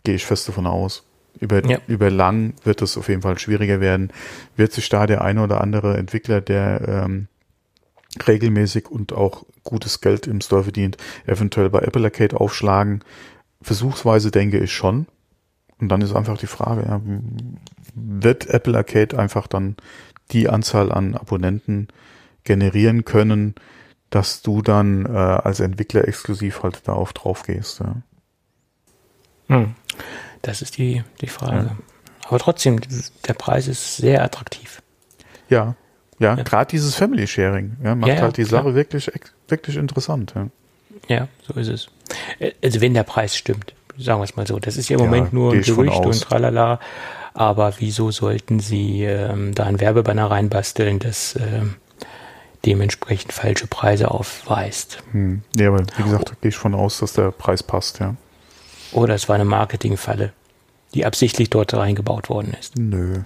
gehe ich fest davon aus. Über, ja. über lang wird es auf jeden Fall schwieriger werden. Wird sich da der eine oder andere Entwickler, der ähm, regelmäßig und auch gutes Geld im Store verdient, eventuell bei Apple Arcade aufschlagen? Versuchsweise denke ich schon. Und dann ist einfach die Frage, ja, wird Apple Arcade einfach dann die Anzahl an Abonnenten generieren können, dass du dann äh, als Entwickler exklusiv halt darauf drauf gehst. Ja. Hm. Das ist die, die Frage. Ja. Aber trotzdem, der Preis ist sehr attraktiv. Ja, ja, ja. gerade dieses Family Sharing ja, macht ja, halt die klar. Sache wirklich, wirklich interessant. Ja. ja, so ist es. Äh, also wenn der Preis stimmt, sagen wir es mal so. Das ist ja im Moment nur ein Gerücht und tralala. Aber wieso sollten sie ähm, da ein Werbebanner reinbasteln, das ähm, dementsprechend falsche Preise aufweist? Hm. Ja, aber wie gesagt, da gehe ich von aus, dass der Preis passt, ja. Oder es war eine Marketingfalle, die absichtlich dort reingebaut worden ist. Nö.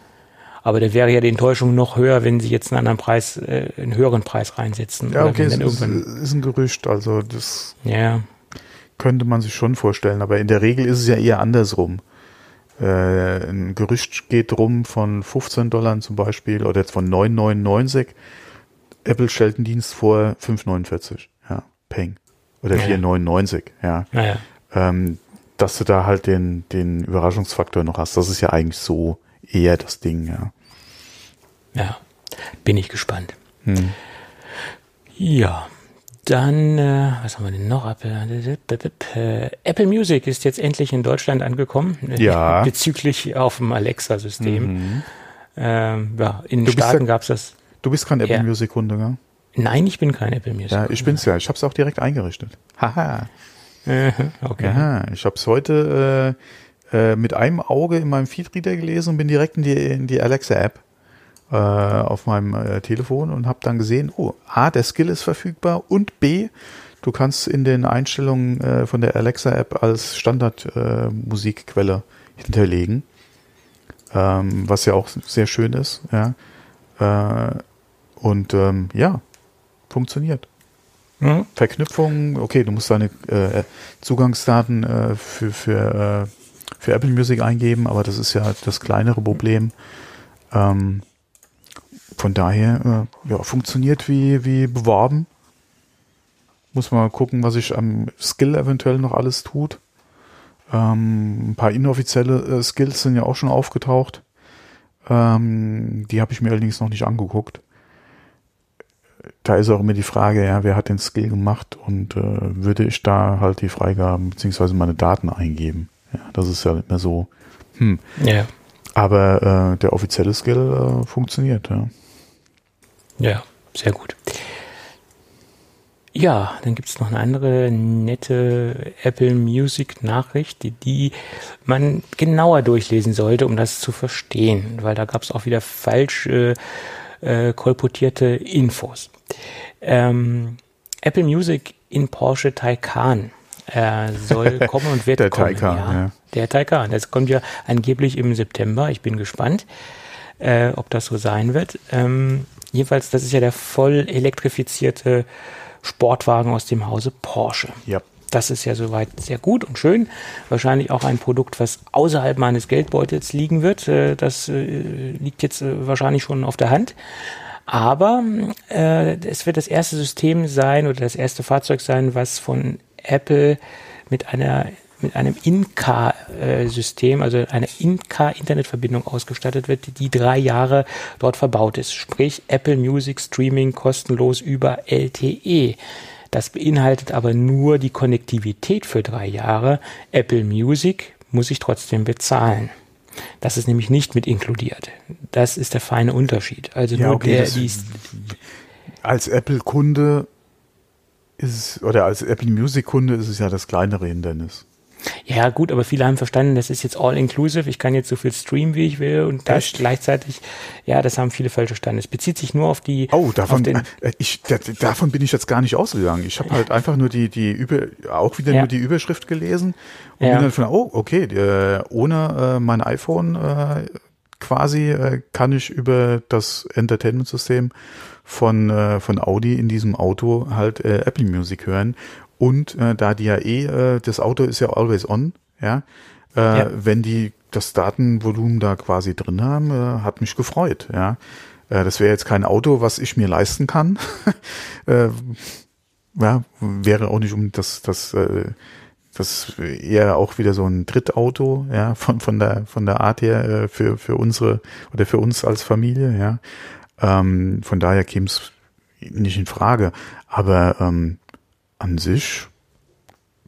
Aber da wäre ja die Enttäuschung noch höher, wenn sie jetzt einen anderen Preis, äh, einen höheren Preis reinsetzen. Ja, okay, es ist, ist, ein Gerücht, also das ja. Könnte man sich schon vorstellen. Aber in der Regel ist es ja eher andersrum. Äh, ein Gerücht geht rum von 15 Dollar zum Beispiel oder jetzt von 9,99. Apple stellt einen Dienst vor 5,49. Ja, Peng. Oder ja. 4,99. Ja. ja. Ähm, dass du da halt den, den Überraschungsfaktor noch hast. Das ist ja eigentlich so eher das Ding, ja. Ja, bin ich gespannt. Hm. Ja, dann, äh, was haben wir denn noch? Apple, äh, Apple Music ist jetzt endlich in Deutschland angekommen. Ja. Bezüglich auf dem Alexa-System. Mhm. Ähm, ja, in den Staaten ja, gab es das. Du bist kein Apple ja. Music-Kunde, gell? Nein, ich bin kein Apple Music. Ja, ich bin's ja. Ich habe es auch direkt eingerichtet. Haha. okay. Ja, ich habe es heute äh, äh, mit einem Auge in meinem Feedreader gelesen und bin direkt in die, in die Alexa-App äh, auf meinem äh, Telefon und habe dann gesehen, oh, A, der Skill ist verfügbar und B, du kannst in den Einstellungen äh, von der Alexa-App als Standard-Musikquelle äh, hinterlegen, ähm, was ja auch sehr schön ist. Ja. Äh, und ähm, ja, funktioniert. Mhm. Verknüpfung, okay, du musst deine äh, Zugangsdaten äh, für, für, äh, für Apple Music eingeben, aber das ist ja das kleinere Problem. Ähm, von daher, äh, ja, funktioniert wie, wie beworben. Muss man gucken, was sich am Skill eventuell noch alles tut. Ähm, ein paar inoffizielle äh, Skills sind ja auch schon aufgetaucht. Ähm, die habe ich mir allerdings noch nicht angeguckt da ist auch immer die Frage, ja, wer hat den Skill gemacht und äh, würde ich da halt die Freigaben beziehungsweise meine Daten eingeben. Ja, das ist ja immer so. Hm. Ja. Aber äh, der offizielle Skill äh, funktioniert, ja. Ja, sehr gut. Ja, dann gibt es noch eine andere nette Apple Music Nachricht, die, die man genauer durchlesen sollte, um das zu verstehen, weil da gab es auch wieder falsche äh, kolportierte Infos. Ähm, Apple Music in Porsche Taycan äh, soll kommen und wird der kommen. Taycan, ja. ja. Der Taycan, das kommt ja angeblich im September. Ich bin gespannt, äh, ob das so sein wird. Ähm, jedenfalls, das ist ja der voll elektrifizierte Sportwagen aus dem Hause Porsche. Ja. Das ist ja soweit sehr gut und schön. Wahrscheinlich auch ein Produkt, was außerhalb meines Geldbeutels liegen wird. Äh, das äh, liegt jetzt äh, wahrscheinlich schon auf der Hand. Aber äh, es wird das erste System sein oder das erste Fahrzeug sein, was von Apple mit einer mit einem In-Car-System, also einer In-Car-Internetverbindung ausgestattet wird, die drei Jahre dort verbaut ist. Sprich Apple Music Streaming kostenlos über LTE. Das beinhaltet aber nur die Konnektivität für drei Jahre. Apple Music muss ich trotzdem bezahlen. Das ist nämlich nicht mit inkludiert. Das ist der feine Unterschied. Also ja, nur okay, der, die als Apple-Kunde ist es, oder als Apple Music-Kunde ist es ja das kleinere Hindernis. Ja, gut, aber viele haben verstanden, das ist jetzt all-inclusive. Ich kann jetzt so viel streamen, wie ich will und das Echt? gleichzeitig, ja, das haben viele falsch verstanden. Es bezieht sich nur auf die. Oh, davon, den, äh, ich, davon bin ich jetzt gar nicht ausgegangen. Ich habe halt einfach nur die, die über, auch wieder ja. nur die Überschrift gelesen und ja. bin dann von, oh, okay, äh, ohne äh, mein iPhone äh, quasi äh, kann ich über das Entertainment-System von, äh, von Audi in diesem Auto halt äh, Apple Music hören. Und äh, da die ja eh, äh, das Auto ist ja always on, ja, äh, ja. wenn die das Datenvolumen da quasi drin haben, äh, hat mich gefreut, ja. Äh, das wäre jetzt kein Auto, was ich mir leisten kann. äh, ja, wäre auch nicht um das, das, äh, das eher auch wieder so ein Drittauto, ja, von, von der, von der Art her äh, für, für unsere oder für uns als Familie, ja. Ähm, von daher käme es nicht in Frage. Aber ähm, an sich,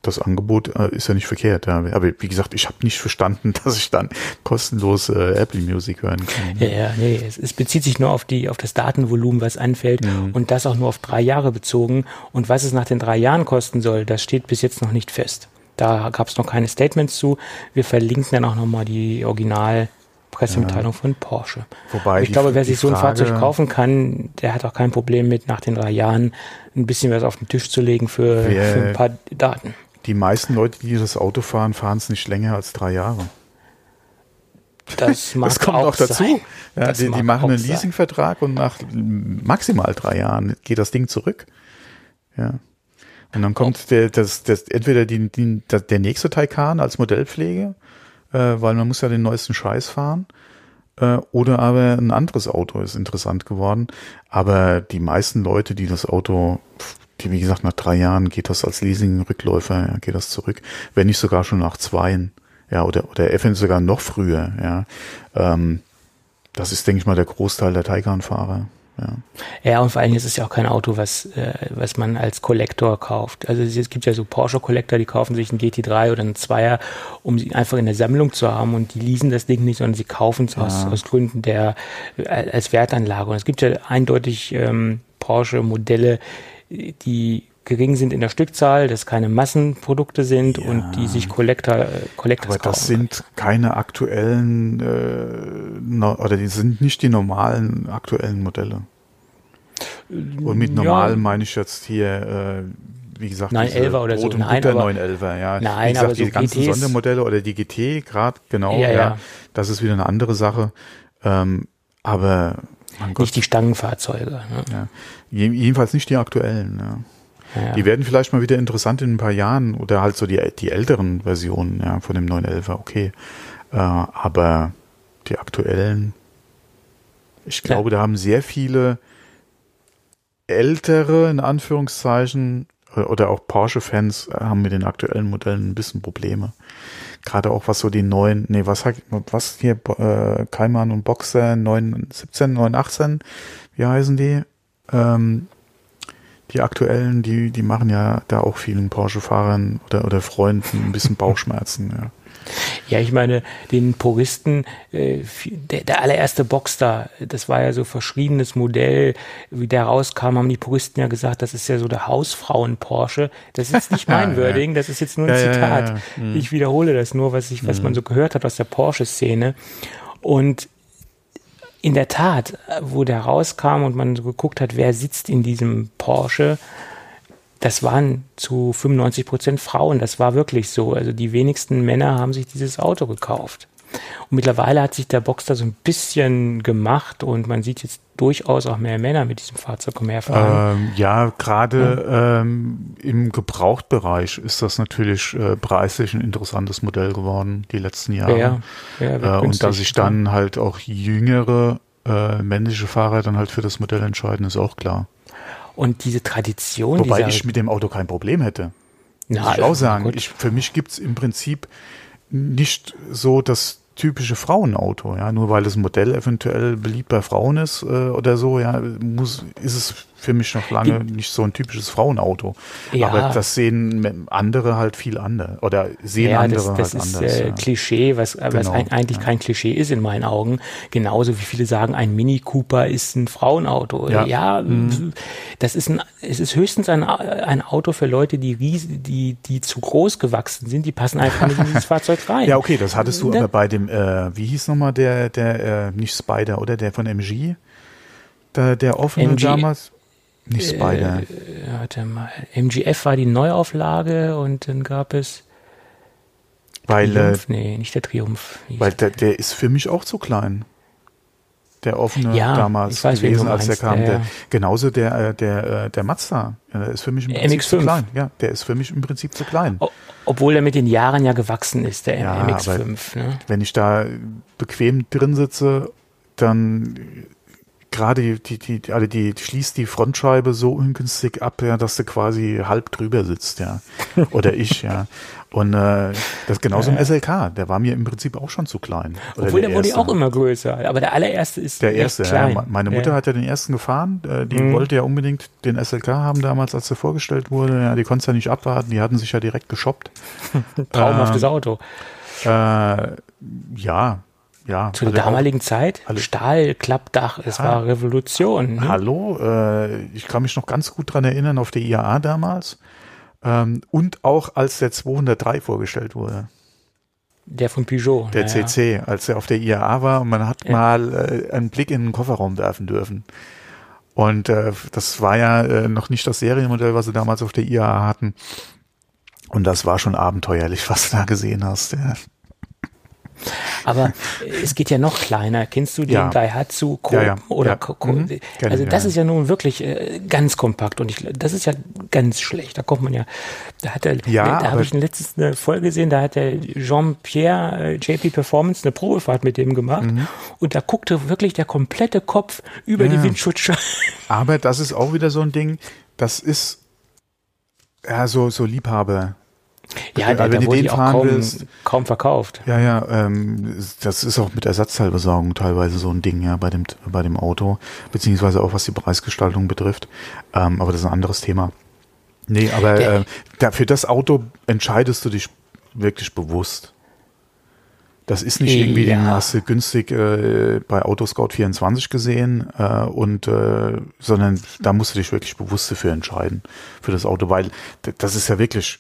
das Angebot äh, ist ja nicht verkehrt. Ja. Aber wie gesagt, ich habe nicht verstanden, dass ich dann kostenlos äh, Apple Music hören kann. Ja, ja nee, es, es, bezieht sich nur auf die auf das Datenvolumen, was anfällt mhm. und das auch nur auf drei Jahre bezogen. Und was es nach den drei Jahren kosten soll, das steht bis jetzt noch nicht fest. Da gab es noch keine Statements zu. Wir verlinken dann auch nochmal die Original Pressemitteilung ja. von Porsche. Wobei ich glaube, wer sich so ein Fahrzeug kaufen kann, der hat auch kein Problem mit, nach den drei Jahren ein bisschen was auf den Tisch zu legen für, für ein paar Daten. Die meisten Leute, die das Auto fahren, fahren es nicht länger als drei Jahre. Das, das kommt auch, auch dazu. Ja, die, die machen einen Leasingvertrag und nach maximal drei Jahren geht das Ding zurück. Ja. Und dann kommt der, das, das, entweder die, die, der nächste Taycan als Modellpflege äh, weil man muss ja den neuesten Scheiß fahren. Äh, oder aber ein anderes Auto ist interessant geworden. Aber die meisten Leute, die das Auto, die wie gesagt nach drei Jahren geht das als Leasing-Rückläufer, ja, geht das zurück. Wenn nicht sogar schon nach zweien. Ja, oder, oder eventuell sogar noch früher, ja. Ähm, das ist, denke ich mal, der Großteil der Taycan-Fahrer. Ja. ja, und vor allem ist es ja auch kein Auto, was, äh, was man als Kollektor kauft. Also es gibt ja so Porsche-Kollektor, die kaufen sich einen GT3 oder einen Zweier, um sie einfach in der Sammlung zu haben und die leasen das Ding nicht, sondern sie kaufen es ja. aus, aus Gründen der äh, als Wertanlage. Und es gibt ja eindeutig ähm, Porsche-Modelle, die gering sind in der Stückzahl, dass keine Massenprodukte sind ja. und die sich Collector, äh, Collectors Aber das kaufen. sind keine aktuellen, äh, no, oder die sind nicht die normalen aktuellen Modelle. Und mit normal ja. meine ich jetzt hier, äh, wie gesagt, 911 oder so. Nein, Butter 911, ja. Nein, wie gesagt, aber so die ganzen GTs, Sondermodelle oder die GT gerade, genau, ja, ja, das ist wieder eine andere Sache. Ähm, aber nicht die Stangenfahrzeuge. Ne? Ja. Jedenfalls nicht die aktuellen. Ja. Ja. Die werden vielleicht mal wieder interessant in ein paar Jahren oder halt so die, die älteren Versionen ja, von dem 911er, okay. Äh, aber die aktuellen, ich glaube, da haben sehr viele ältere, in Anführungszeichen, oder auch Porsche-Fans haben mit den aktuellen Modellen ein bisschen Probleme. Gerade auch was so die neuen, nee, was was hier, äh, Kaiman und Boxer 917, 918, wie heißen die? Ähm, die aktuellen, die, die machen ja da auch vielen Porsche-Fahrern oder, oder Freunden ein bisschen Bauchschmerzen, ja. Ja, ich meine, den Puristen, äh, der, der allererste Boxster, das war ja so verschriebenes Modell, wie der rauskam, haben die Puristen ja gesagt, das ist ja so der Hausfrauen-Porsche. Das ist nicht mein Wording, das ist jetzt nur ein ja, Zitat. Ja, ja, mhm. Ich wiederhole das nur, was ich, was mhm. man so gehört hat aus der Porsche-Szene. Und in der Tat, wo der rauskam und man so geguckt hat, wer sitzt in diesem Porsche, das waren zu 95 Prozent Frauen. Das war wirklich so. Also die wenigsten Männer haben sich dieses Auto gekauft. Und mittlerweile hat sich der Boxster so ein bisschen gemacht und man sieht jetzt durchaus auch mehr Männer mit diesem Fahrzeug umherfahren. Ähm, ja, gerade ja. ähm, im Gebrauchtbereich ist das natürlich äh, preislich ein interessantes Modell geworden, die letzten Jahre. Ja, ja, äh, und dass sich dann halt auch jüngere äh, männliche Fahrer dann halt für das Modell entscheiden, ist auch klar. Und diese Tradition. Wobei ich mit dem Auto kein Problem hätte. muss ich auch sagen. Ich, für mich gibt's im Prinzip nicht so das typische Frauenauto, ja, nur weil das Modell eventuell beliebt bei Frauen ist äh, oder so, ja, muss ist es für mich noch lange die, nicht so ein typisches Frauenauto. Ja. Aber das sehen andere halt viel anders oder sehen ja, andere das, das halt ist, anders. Äh, ja. Klischee, was, genau, was eigentlich ja. kein Klischee ist in meinen Augen. Genauso wie viele sagen, ein Mini Cooper ist ein Frauenauto. Ja, ja mhm. das ist ein, es ist höchstens ein, ein Auto für Leute, die riesig, die, die zu groß gewachsen sind, die passen einfach nicht in dieses Fahrzeug rein. Ja, okay, das hattest du da, aber bei dem, äh, wie hieß nochmal der, der, äh, nicht Spider, oder der von MG? Der, der offene MG, damals. Nicht Spider. Äh, warte mal. MGF war die Neuauflage und dann gab es. Weil, Triumph? nee, nicht der Triumph. Weil der, der ist für mich auch zu klein. Der offene ja, damals weiß, gewesen, als der kam. Ja, der, genauso der, äh, der, äh, der Mazda. Der ist für mich im Prinzip MX5. zu klein. Ja, der ist für mich im Prinzip zu klein. Obwohl er mit den Jahren ja gewachsen ist, der Ja, MX5. Ne? Wenn ich da bequem drin sitze, dann gerade die, die, die, also die, schließt die Frontscheibe so ungünstig ab, ja, dass du quasi halb drüber sitzt, ja. Oder ich, ja. Und äh, das genauso im SLK, der war mir im Prinzip auch schon zu klein. Oder Obwohl, der, wurde ja auch immer größer. Aber der allererste ist Der erste, klein. ja. Meine Mutter ja. hat ja den ersten gefahren. Äh, die Mhm. wollte ja unbedingt den SLK haben damals, als er vorgestellt wurde. Ja, die konnte es ja nicht abwarten. Die hatten sich ja direkt geshoppt. Traumhaftes Auto. Äh, ja, ja. Zu der Hatte auch- damaligen Zeit, alle- Stahlklappdach, es Ja. war Revolution. Ne? Hallo, äh, ich kann mich noch ganz gut dran erinnern auf der IAA damals. Ähm, und auch als der 203 vorgestellt wurde, Der von Peugeot. der naja. CC, als er auf der IAA war und man hat Ja. mal äh, einen Blick in den Kofferraum werfen dürfen. Und äh, das war ja äh, noch nicht das Serienmodell, was sie damals auf der IAA hatten. Und das war schon abenteuerlich, was du da gesehen hast. Ja. Aber es geht ja noch kleiner. Kennst du den Ja. Daihatsu Coop Ja, ja, oder. Co Co Mhm. Also das ist ja nun wirklich äh, ganz kompakt und ich, das ist ja ganz schlecht. Da kommt man ja, da hat er, Ja, da habe ich letztens eine Folge gesehen, da hat der Jean-Pierre äh, JP Performance eine Probefahrt mit dem gemacht und da guckte wirklich der komplette Kopf über Mhm. Die Windschutzscheibe. Aber das ist auch wieder so ein Ding, das ist ja so, so Liebhaber. Ja, Also wenn du den fahren kaum, willst- kaum verkauft. Ja, ja, ähm, das ist auch mit Ersatzteilbesorgung teilweise so ein Ding, ja, bei dem, bei dem Auto, beziehungsweise auch was die Preisgestaltung betrifft. Ähm, aber das ist ein anderes Thema. Nee, aber äh, für das Auto entscheidest du dich wirklich bewusst. Das ist nicht irgendwie, Ja. den hast du günstig äh, bei Autoscout 24 gesehen äh, und äh, sondern da musst du dich wirklich bewusst dafür entscheiden für das Auto, weil das ist ja wirklich,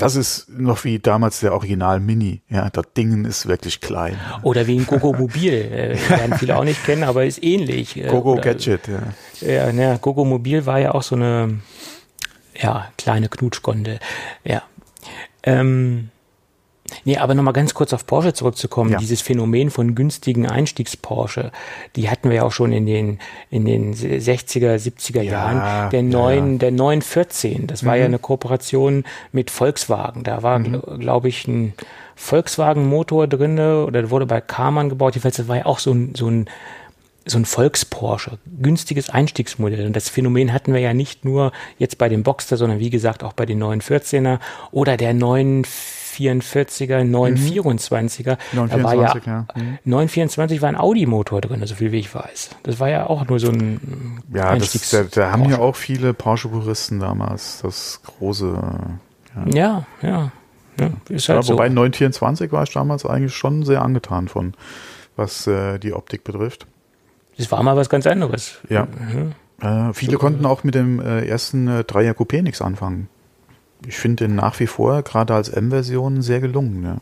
das ist noch wie damals der Original Mini. Ja, das Ding ist wirklich klein. Oder wie ein Gogo Mobil, äh, werden viele auch nicht kennen, aber ist ähnlich. Äh, Gogo oder- Gadget, ja. Ja, ne, Gogo Mobil war ja auch so eine ja, kleine Knutschgonde. Ja. Ähm, nee, aber nochmal ganz kurz auf Porsche zurückzukommen. Ja. Dieses Phänomen von günstigen Einstiegs-Porsche, die hatten wir ja auch schon in den, in den 60er, 70er Ja, Jahren. Der ja, neuen, ja. der 914, das war ja eine Kooperation mit Volkswagen. Da war, Mhm. glaube ich, ein Volkswagen-Motor drinne oder wurde bei Karmann gebaut. Jedenfalls, das war ja auch so ein, so ein so ein Volks-Porsche, günstiges Einstiegsmodell. Und das Phänomen hatten wir ja nicht nur jetzt bei dem Boxster, sondern wie gesagt auch bei den 914er oder der 944er, 924er. Da war ja, 924, ja. Mhm. 924 war ein Audi-Motor drin, so viel wie ich weiß. Das war ja auch nur so ein Ja, das, da, da haben ja auch viele Porsche-Puristen damals das große. Ja, ja. ja ist Ja, halt so. wobei 924 war ich damals eigentlich schon sehr angetan von, was äh, die Optik betrifft. Das war mal was ganz anderes. Ja. Äh, viele konnten auch mit dem äh, ersten äh, Dreier Coupé nichts anfangen. Ich finde den nach wie vor, gerade als M-Version, sehr gelungen. Ja.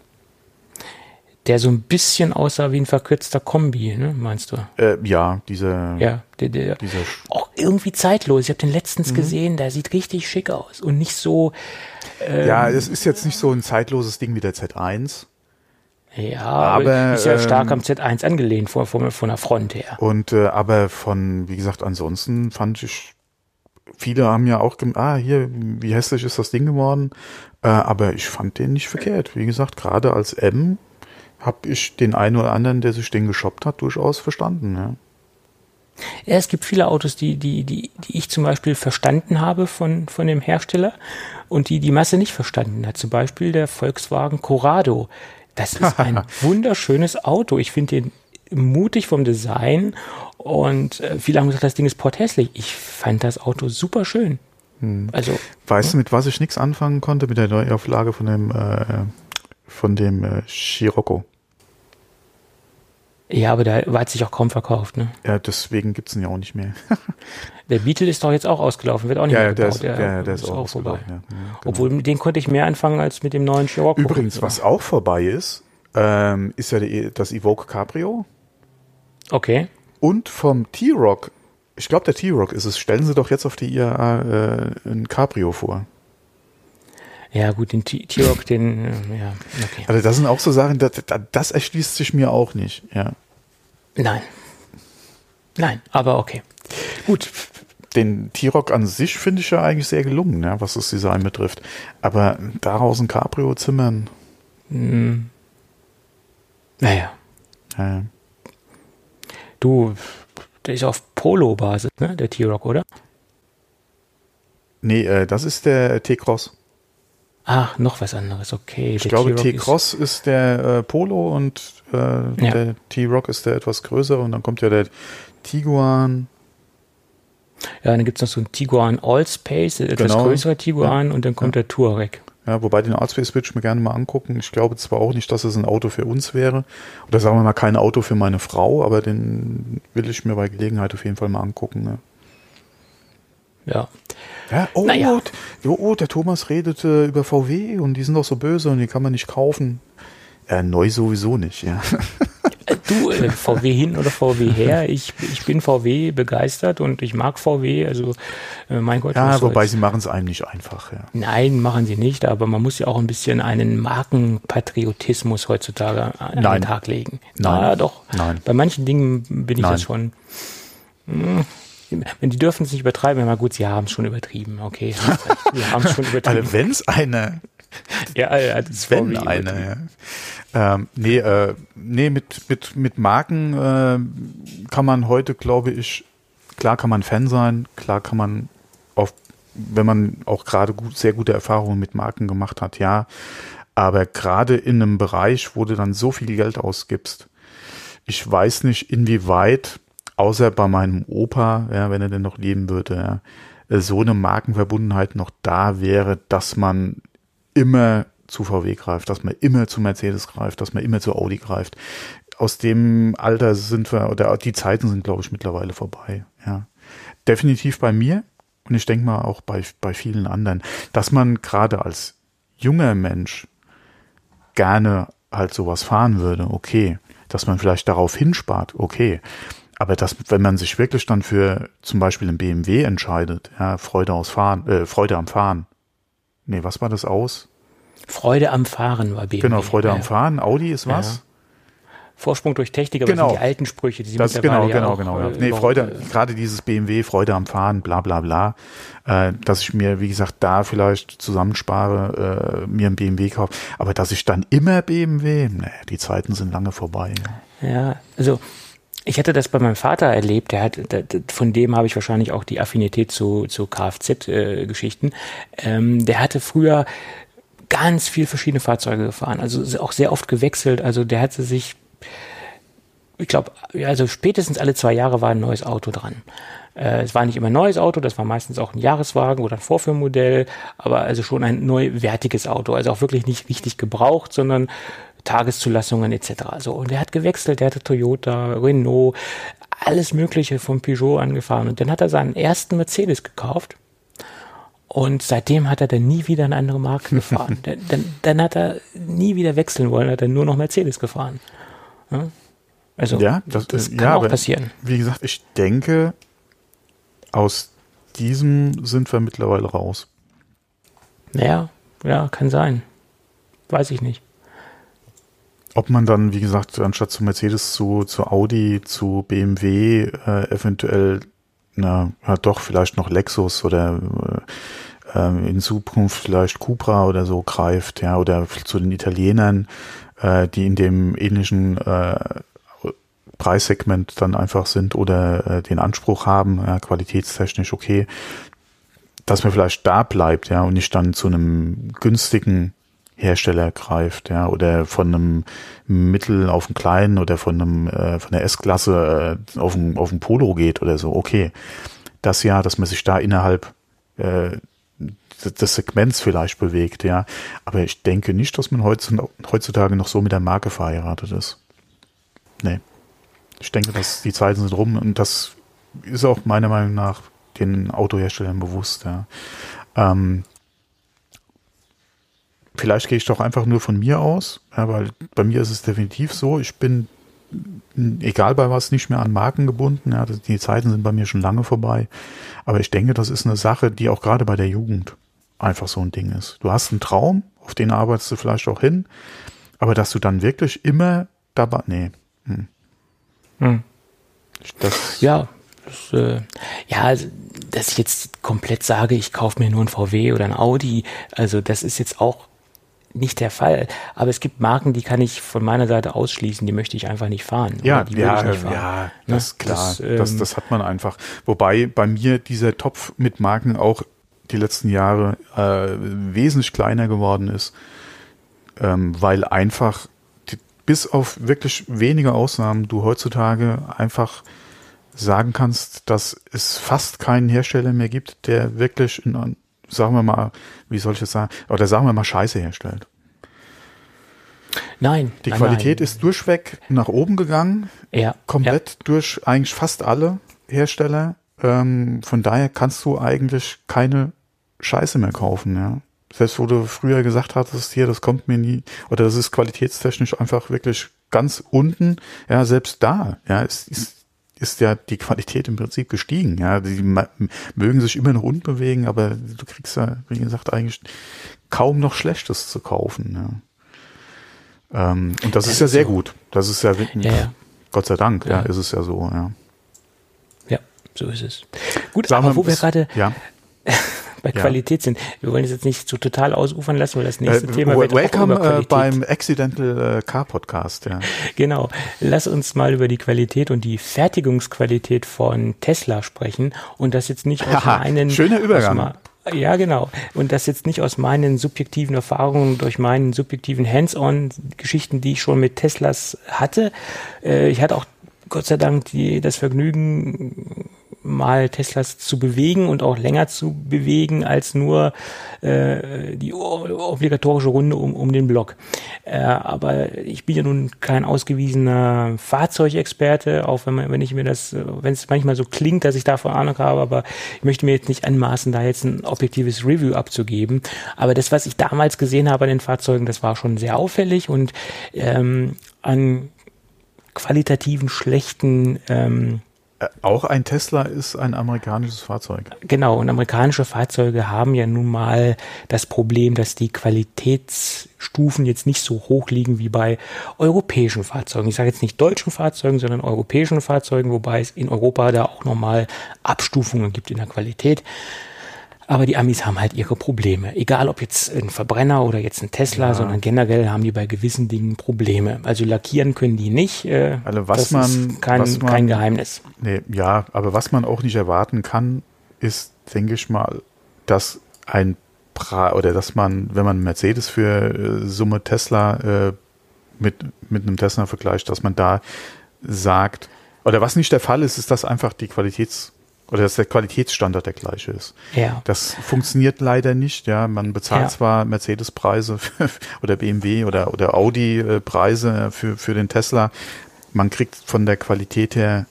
Der so ein bisschen aussah wie ein verkürzter Kombi, ne, meinst du? Äh, ja, diese, Ja, der, der, dieser auch irgendwie zeitlos. Ich habe den Mhm. letztens gesehen, der sieht richtig schick aus und nicht so, ja, es ist jetzt nicht so ein zeitloses Ding wie der Z1. ja, Aber, ist ja stark ähm, am Z1 angelehnt von, von, von der Front her. Und äh, aber von, wie gesagt, ansonsten fand ich, viele haben ja auch, ah, hier, wie hässlich ist das Ding geworden. Äh, aber ich fand den nicht verkehrt. Wie gesagt, gerade als M habe ich den einen oder anderen, der sich den geshoppt hat, durchaus verstanden. Ja. Ja, es gibt viele Autos, die, die, die, die ich zum Beispiel verstanden habe von, von dem Hersteller und die die Masse nicht verstanden hat. Zum Beispiel der Volkswagen Corrado. Das ist ein wunderschönes Auto. Ich finde den mutig vom Design und äh, viele haben gesagt, das Ding ist porthässlich. Ich fand das Auto super schön. Hm. Also, weißt ja. du, mit was ich nichts anfangen konnte? Mit der Neuauflage von dem, äh, von dem äh, Scirocco. Ja, aber der hat sich auch kaum verkauft, ne? Ja, deswegen gibt's ihn ja auch nicht mehr. der Beetle ist doch jetzt auch ausgelaufen, wird auch nicht ja, mehr gebaut. Der ist, der, der ist, ist auch, auch vorbei. Ja, genau. Obwohl, mit dem konnte ich mehr anfangen als mit dem neuen Scirocco. Übrigens, was auch vorbei ist, ähm, ist ja die, das Evoque Cabrio. Okay. Und vom T-Rock, ich glaube, der T-Rock ist es, stellen sie doch jetzt auf die IAA äh, ein Cabrio vor. Ja, gut, den T-Rock, den, äh, ja, okay. Also das sind auch so Sachen, das, das erschließt sich mir auch nicht, ja. Nein. Nein, aber okay. Gut, den T-Rock an sich finde ich ja eigentlich sehr gelungen, ja, was das Design betrifft. Aber daraus ein Cabrio zimmern. Mm. Naja. Ja. Du, der ist auf Polo-Basis, ne? Der T-Rock, oder? Nee, äh, das ist der T-Cross. Ach, noch was anderes, okay. Ich glaube, T-Cross ist, ist, der äh, Polo und äh, ja. der T-Rock ist der etwas größere und dann kommt ja der Tiguan. Ja, dann gibt es noch so einen Tiguan Allspace, etwas genau. größere Tiguan ja. und dann kommt ja. der Touareg. Ja, wobei den ich mir gerne mal angucken. Ich glaube zwar auch nicht, dass es ein Auto für uns wäre. Oder sagen wir mal kein Auto für meine Frau, aber den will ich mir bei Gelegenheit auf jeden Fall mal angucken. Ne? Ja. Ja, oh, naja. oh, oh, der Thomas redete über VW und die sind doch so böse und die kann man nicht kaufen. Äh, neu sowieso nicht, ja. Du, äh, VW hin oder VW her, ich, ich bin VW begeistert und ich mag VW, also äh, mein Gott. Ja, wobei sie machen es einem nicht einfach, ja. Nein, machen sie nicht, aber man muss ja auch ein bisschen einen Markenpatriotismus heutzutage an Nein. den Tag legen. Nein. Ja, doch. Nein. Bei manchen Dingen bin ich Nein. das schon. Mh, hm, wenn die dürfen es nicht übertreiben, ja gut, sie haben es schon übertrieben, okay. Sie haben es schon übertrieben. Also wenn es eine, ja, ja, das wenn eine, ja. ähm, nee, äh, nee, mit, mit, mit Marken äh, kann man heute, glaube ich, klar kann man Fan sein, klar kann man auf, wenn man auch gerade gut, sehr gute Erfahrungen mit Marken gemacht hat, ja. Aber gerade in einem Bereich, wo du dann so viel Geld ausgibst, ich weiß nicht, inwieweit außer bei meinem Opa, ja, wenn er denn noch leben würde, ja, so eine Markenverbundenheit noch da wäre, dass man immer zu VW greift, dass man immer zu Mercedes greift, dass man immer zu Audi greift. Aus dem Alter sind wir, oder die Zeiten sind, glaube ich, mittlerweile vorbei. Ja. Definitiv bei mir und ich denke mal auch bei, bei vielen anderen, dass man gerade als junger Mensch gerne halt sowas fahren würde, okay. Dass man vielleicht darauf hinspart, okay. Aber das, wenn man sich wirklich dann für zum Beispiel ein BMW entscheidet, ja, Freude aus Fahren, äh, Freude am Fahren. Nee, was war das aus? Freude am Fahren war BMW. Genau, Freude ja. am Fahren. Audi ist was? Ja. Vorsprung durch Technik, aber genau. das sind die alten Sprüche, die sie das Genau, genau, auch, genau. Ja. Äh, nee, Freude, äh, gerade dieses BMW, Freude am Fahren, bla bla bla, äh, dass ich mir, wie gesagt, da vielleicht zusammenspare, äh, mir ein BMW kaufe, aber dass ich dann immer BMW, nee, die Zeiten sind lange vorbei. Ja, ja also ich hatte das bei meinem Vater erlebt. Der hat, von dem habe ich wahrscheinlich auch die Affinität zu, zu Kfz-Geschichten. Ähm, der hatte früher ganz viel verschiedene Fahrzeuge gefahren, also auch sehr oft gewechselt. Also der hatte sich, ich glaube, also spätestens alle zwei Jahre war ein neues Auto dran. Äh, es war nicht immer ein neues Auto, das war meistens auch ein Jahreswagen oder ein Vorführmodell, aber also schon ein neuwertiges Auto, also auch wirklich nicht richtig gebraucht, sondern Tageszulassungen etc. So, und er hat gewechselt, er hatte Toyota, Renault, alles Mögliche vom Peugeot angefahren. Und dann hat er seinen ersten Mercedes gekauft. Und seitdem hat er dann nie wieder eine andere Marke gefahren. dann, dann, dann, hat er nie wieder wechseln wollen, hat er nur noch Mercedes gefahren. Ja? Also, ja, das, das kann ja, auch passieren. Wie gesagt, ich denke, aus diesem sind wir mittlerweile raus. Ja, ja, kann sein. Weiß ich nicht. Ob man dann, wie gesagt, anstatt zu Mercedes zu, zu Audi, zu BMW äh, eventuell, na, ja doch, vielleicht noch Lexus oder äh, ähm, in Zukunft vielleicht Cupra oder so greift, ja, oder zu den Italienern, äh, die in dem ähnlichen äh, Preissegment dann einfach sind oder äh, den Anspruch haben, ja, qualitätstechnisch okay, dass man vielleicht da bleibt, ja, und nicht dann zu einem günstigen Hersteller greift, ja, oder von einem Mittel auf einen kleinen oder von einem äh, von der S-Klasse äh, auf ein auf ein Polo geht oder so. Okay, das ja, dass man sich da innerhalb äh, des Segments vielleicht bewegt, ja. Aber ich denke nicht, dass man heutzutage noch so mit der Marke verheiratet ist. Nee. Ich denke, dass die Zeiten sind rum und das ist auch meiner Meinung nach den Autoherstellern bewusst, ja. Ähm, vielleicht gehe ich doch einfach nur von mir aus, ja, weil bei mir ist es definitiv so, ich bin egal bei was nicht mehr an Marken gebunden, ja, die Zeiten sind bei mir schon lange vorbei, aber ich denke, das ist eine Sache, die auch gerade bei der Jugend einfach so ein Ding ist. Du hast einen Traum, auf den arbeitest du vielleicht auch hin, aber dass du dann wirklich immer dabei, nee. Hm. Hm. Das, ja, das, äh, ja, also, dass ich jetzt komplett sage, ich kaufe mir nur ein VW oder ein Audi, also das ist jetzt auch nicht der Fall. Aber es gibt Marken, die kann ich von meiner Seite ausschließen, die möchte ich einfach nicht fahren. Ja, ja, ja, ne? das ist klar. Das, ähm, das, das hat man einfach. Wobei bei mir dieser Topf mit Marken auch die letzten Jahre äh, wesentlich kleiner geworden ist, ähm, weil einfach die, bis auf wirklich wenige Ausnahmen du heutzutage einfach sagen kannst, dass es fast keinen Hersteller mehr gibt, der wirklich in, sagen wir mal, wie soll ich das sagen, oder sagen wir mal Scheiße herstellt. Nein. Die nein, Qualität nein. ist durchweg nach oben gegangen. Ja. Komplett ja. durch eigentlich fast alle Hersteller. Ähm, von daher kannst du eigentlich keine Scheiße mehr kaufen, ja. Selbst wo du früher gesagt hattest, hier, das kommt mir nie, oder das ist qualitätstechnisch einfach wirklich ganz unten, ja, selbst da, ja, ist, ist, ist ja die Qualität im Prinzip gestiegen, ja. Die mögen sich immer noch unbewegen, aber du kriegst ja, wie gesagt, eigentlich kaum noch Schlechtes zu kaufen, ja. Ähm, und das, das ist ja sehr so. gut. Das ist ja, ja, ja. Gott sei Dank, ja. ja, ist es ja so, ja. Ja, so ist es. Gut, Sagen aber wo wir gerade, ja. bei ja. Qualität sind. Wir wollen es jetzt nicht so total ausufern lassen, weil das nächste äh, Thema wird Welcome auch über äh, beim Accidental äh, Car Podcast. Ja. Genau. Lass uns mal über die Qualität und die Fertigungsqualität von Tesla sprechen und das jetzt nicht aus meinen schöner Übergang. Ja, genau. Und das jetzt nicht aus meinen subjektiven Erfahrungen, durch meinen subjektiven Hands-on-Geschichten, die ich schon mit Teslas hatte. Ich hatte auch Gott sei Dank die, das Vergnügen, mal Teslas zu bewegen und auch länger zu bewegen als nur äh, die obligatorische Runde um, um den Block. Äh, aber ich bin ja nun kein ausgewiesener Fahrzeugexperte, auch wenn, man, wenn ich mir das, wenn es manchmal so klingt, dass ich davon Ahnung habe, aber ich möchte mir jetzt nicht anmaßen, da jetzt ein objektives Review abzugeben. Aber das, was ich damals gesehen habe an den Fahrzeugen, das war schon sehr auffällig und ähm, an qualitativen schlechten ähm, äh, auch ein Tesla ist ein amerikanisches Fahrzeug. Genau, und amerikanische Fahrzeuge haben ja nun mal das Problem, dass die Qualitätsstufen jetzt nicht so hoch liegen wie bei europäischen Fahrzeugen. Ich sage jetzt nicht deutschen Fahrzeugen, sondern europäischen Fahrzeugen, wobei es in Europa da auch nochmal Abstufungen gibt in der Qualität. Aber die Amis haben halt ihre Probleme. Egal ob jetzt ein Verbrenner oder jetzt ein Tesla, ja. sondern generell haben die bei gewissen Dingen Probleme. Also lackieren können die nicht. Äh, also was das man, ist kein, was man, kein Geheimnis. Nee, ja, aber was man auch nicht erwarten kann, ist, denke ich mal, dass ein pra oder dass man, wenn man Mercedes für äh, Summe Tesla äh, mit, mit einem Tesla vergleicht, dass man da sagt, oder was nicht der Fall ist, ist, dass einfach die Qualitäts oder dass der Qualitätsstandard der gleiche ist. Ja. Das funktioniert leider nicht. Ja, man bezahlt ja. zwar Mercedes-Preise oder BMW oder oder Audi-Preise für für den Tesla, man kriegt von der Qualität her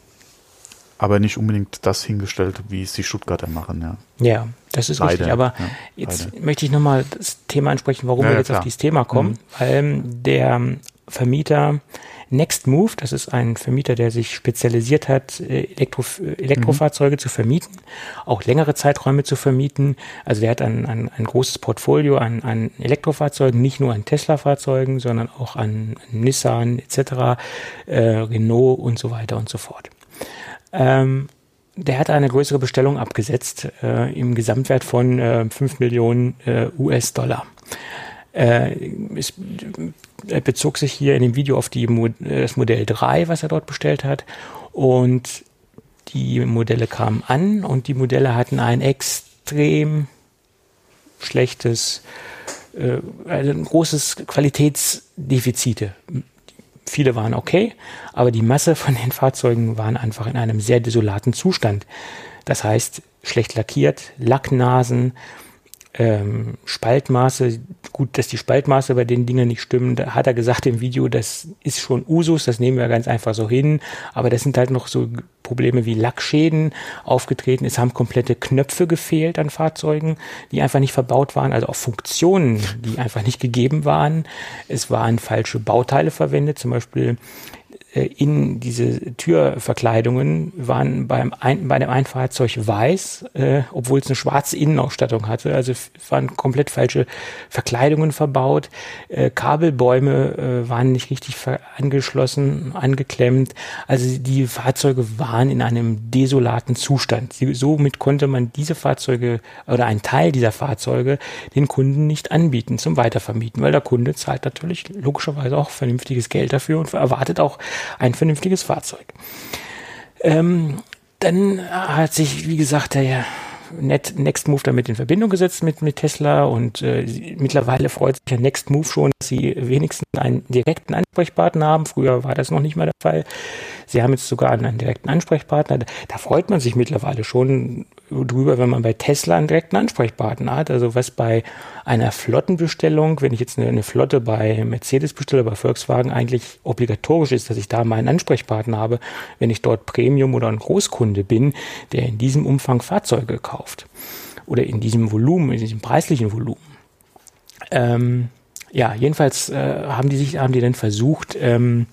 aber nicht unbedingt das hingestellt, wie es die Stuttgarter machen. Ja, ja das ist leider, richtig. Aber ja, jetzt leider. möchte ich nochmal das Thema ansprechen, warum ja, wir jetzt klar. auf dieses Thema kommen, mhm. weil der Vermieter Next Move, das ist ein Vermieter, der sich spezialisiert hat, äh, Elektro, Elektrofahrzeuge mhm. zu vermieten, auch längere Zeiträume zu vermieten. Also der hat ein, ein, ein großes Portfolio an, an Elektrofahrzeugen, nicht nur an Tesla-Fahrzeugen, sondern auch an, an Nissan etc., äh, Renault und so weiter und so fort. Ähm, der hat eine größere Bestellung abgesetzt äh, im Gesamtwert von äh, 5 Millionen äh, US-Dollar. Äh, es bezog sich hier in dem Video auf die, das Modell 3, was er dort bestellt hat. Und die Modelle kamen an und die Modelle hatten ein extrem schlechtes, äh, also ein großes Qualitätsdefizite. Viele waren okay, aber die Masse von den Fahrzeugen waren einfach in einem sehr desolaten Zustand. Das heißt, schlecht lackiert, Lacknasen, ähm, Spaltmaße, gut, dass die Spaltmaße bei den Dingen nicht stimmen, da hat er gesagt im Video, das ist schon Usus, das nehmen wir ganz einfach so hin, aber das sind halt noch so Probleme wie Lackschäden aufgetreten, es haben komplette Knöpfe gefehlt an Fahrzeugen, die einfach nicht verbaut waren, also auch Funktionen, die einfach nicht gegeben waren, es waren falsche Bauteile verwendet, zum Beispiel in diese Türverkleidungen waren beim ein, bei dem einen Fahrzeug weiß, äh, obwohl es eine schwarze Innenausstattung hatte. Also waren komplett falsche Verkleidungen verbaut. Äh, Kabelbäume äh, waren nicht richtig angeschlossen, angeklemmt. Also die Fahrzeuge waren in einem desolaten Zustand. Somit konnte man diese Fahrzeuge oder einen Teil dieser Fahrzeuge den Kunden nicht anbieten zum Weitervermieten, weil der Kunde zahlt natürlich logischerweise auch vernünftiges Geld dafür und erwartet auch ein vernünftiges Fahrzeug. Ähm, dann hat sich, wie gesagt, der Net, Next damit in Verbindung gesetzt mit, mit Tesla und äh, mittlerweile freut sich ja Next schon, dass sie wenigstens einen direkten Ansprechpartner haben. Früher war das noch nicht mal der Fall. Sie haben jetzt sogar einen direkten Ansprechpartner. Da freut man sich mittlerweile schon drüber, wenn man bei Tesla einen direkten Ansprechpartner hat. Also was bei einer Flottenbestellung, wenn ich jetzt eine, eine Flotte bei Mercedes bestelle, bei Volkswagen eigentlich obligatorisch ist, dass ich da meinen Ansprechpartner habe, wenn ich dort Premium oder ein Großkunde bin, der in diesem Umfang Fahrzeuge kauft. Oder in diesem Volumen, in diesem preislichen Volumen. Ähm, ja, jedenfalls äh, haben die sich, haben die dann versucht, ähm,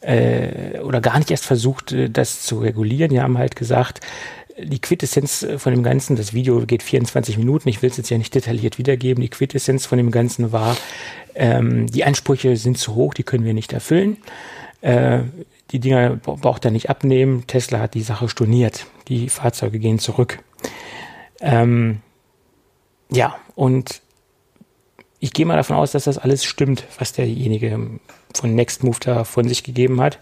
äh, oder gar nicht erst versucht, äh, das zu regulieren. Die haben halt gesagt, die Quintessenz äh, von dem Ganzen, das Video geht 24 Minuten, ich will es jetzt ja nicht detailliert wiedergeben, die Quintessenz von dem Ganzen war, ähm, die Ansprüche sind zu hoch, die können wir nicht erfüllen. Äh, die Dinger braucht er nicht abnehmen. Tesla hat die Sache storniert. Die Fahrzeuge gehen zurück. Ähm, ja, und ich gehe mal davon aus, dass das alles stimmt, was derjenige von Nextmove da von sich gegeben hat.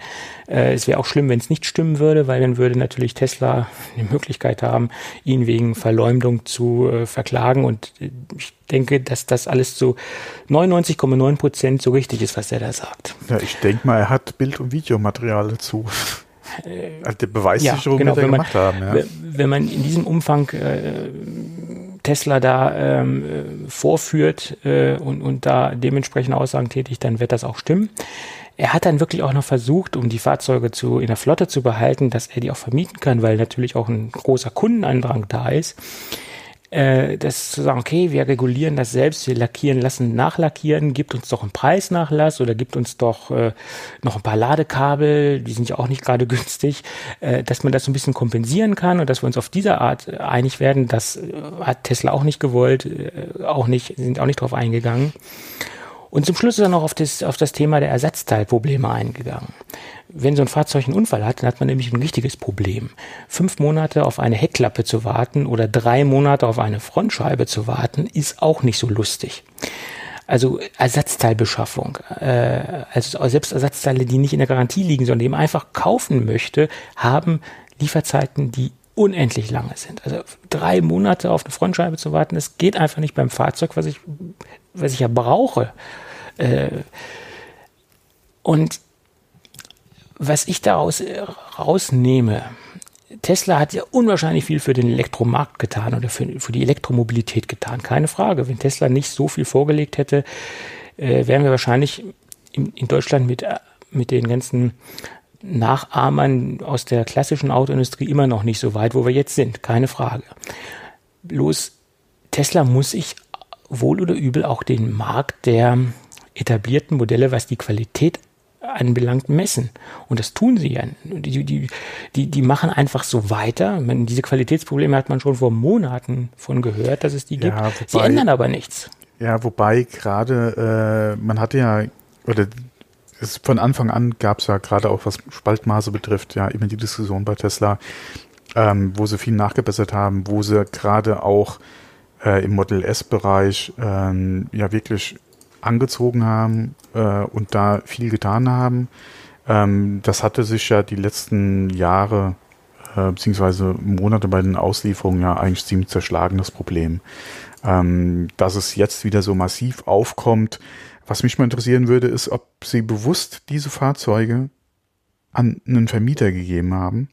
Äh, es wäre auch schlimm, wenn es nicht stimmen würde, weil dann würde natürlich Tesla die Möglichkeit haben, ihn wegen Verleumdung zu äh, verklagen. Und äh, ich denke, dass das alles zu 99,9 Prozent so richtig ist, was er da sagt. Ja, ich denke mal, er hat Bild- und Videomaterial dazu. Äh, also die Beweissicherung ja, genau, wenn man, gemacht haben. Ja. Wenn man in diesem Umfang äh, Tesla da ähm, äh, vorführt äh, und, und da dementsprechend Aussagen tätigt, dann wird das auch stimmen. Er hat dann wirklich auch noch versucht, um die Fahrzeuge zu, in der Flotte zu behalten, dass er die auch vermieten kann, weil natürlich auch ein großer Kundenandrang da ist äh, das zu sagen, okay, wir regulieren das selbst, wir lackieren lassen, nachlackieren, gibt uns doch einen Preisnachlass oder gibt uns doch äh, noch ein paar Ladekabel, die sind ja auch nicht gerade günstig, äh, dass man das so ein bisschen kompensieren kann und dass wir uns auf diese Art äh, einig werden, das äh, hat Tesla auch nicht gewollt, äh, auch nicht, sind auch nicht drauf eingegangen. Und zum Schluss ist er noch auf das, auf das Thema der Ersatzteilprobleme eingegangen. Wenn so ein Fahrzeug einen Unfall hat, dann hat man nämlich ein richtiges Problem. Fünf Monate auf eine Heckklappe zu warten oder drei Monate auf eine Frontscheibe zu warten, ist auch nicht so lustig. Also Ersatzteilbeschaffung, äh, also selbst Ersatzteile, die nicht in der Garantie liegen, sondern die man einfach kaufen möchte, haben Lieferzeiten, die unendlich lange sind. Also drei Monate auf eine Frontscheibe zu warten, das geht einfach nicht beim Fahrzeug, was ich, was ich ja brauche. Äh, und was ich daraus äh, rausnehme, Tesla hat ja unwahrscheinlich viel für den Elektromarkt getan oder für, für die Elektromobilität getan. Keine Frage. Wenn Tesla nicht so viel vorgelegt hätte, äh, wären wir wahrscheinlich in, in Deutschland mit, mit den ganzen Nachahmern aus der klassischen Autoindustrie immer noch nicht so weit, wo wir jetzt sind. Keine Frage. Bloß Tesla muss sich wohl oder übel auch den Markt der etablierten Modelle, was die Qualität anbelangt, messen. Und das tun sie ja. Die, die, die, die machen einfach so weiter. Man, diese Qualitätsprobleme hat man schon vor Monaten von gehört, dass es die gibt. Ja, sie ändern aber nichts. Ja, wobei gerade, äh, man hatte ja, oder es, von Anfang an gab es ja gerade auch was Spaltmaße betrifft, ja immer die Diskussion bei Tesla, ähm, wo sie viel nachgebessert haben, wo sie gerade auch äh, im Model S-Bereich ähm, ja wirklich angezogen haben äh, und da viel getan haben. Ähm, das hatte sich ja die letzten Jahre äh, beziehungsweise Monate bei den Auslieferungen ja eigentlich ziemlich zerschlagen, das Problem. Ähm, dass es jetzt wieder so massiv aufkommt. Was mich mal interessieren würde, ist, ob sie bewusst diese Fahrzeuge an einen Vermieter gegeben haben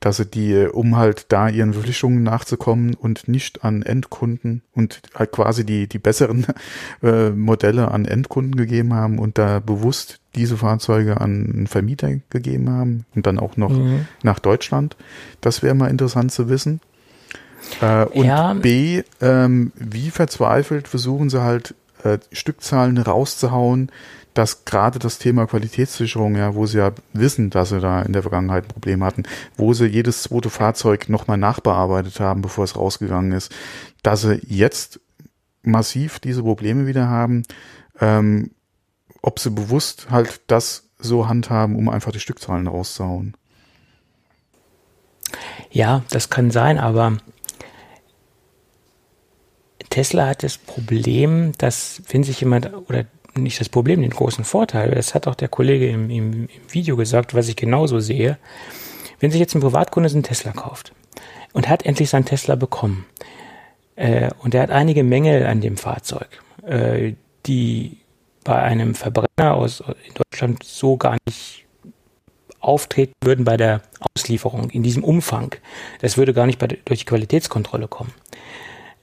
dass sie die, äh, um halt da ihren Verpflichtungen nachzukommen und nicht an Endkunden und halt quasi die, die besseren äh, Modelle an Endkunden gegeben haben und da bewusst diese Fahrzeuge an einen Vermieter gegeben haben und dann auch noch mhm. nach Deutschland. Das wäre mal interessant zu wissen. Äh, und ja. B, ähm, wie verzweifelt versuchen sie halt äh, Stückzahlen rauszuhauen, dass gerade das Thema Qualitätssicherung, ja, wo sie ja wissen, dass sie da in der Vergangenheit ein Problem hatten, wo sie jedes zweite Fahrzeug nochmal nachbearbeitet haben, bevor es rausgegangen ist, dass sie jetzt massiv diese Probleme wieder haben, ähm, ob sie bewusst halt das so handhaben, um einfach die Stückzahlen rauszuhauen. Ja, das kann sein, aber Tesla hat das Problem, dass wenn sich jemand oder nicht das Problem, den großen Vorteil. Das hat auch der Kollege im, im, im Video gesagt, was ich genauso sehe. Wenn sich jetzt ein Privatkunde einen Tesla kauft und hat endlich seinen Tesla bekommen äh, und er hat einige Mängel an dem Fahrzeug, äh, die bei einem Verbrenner aus in Deutschland so gar nicht auftreten würden bei der Auslieferung in diesem Umfang. Das würde gar nicht bei, durch die Qualitätskontrolle kommen.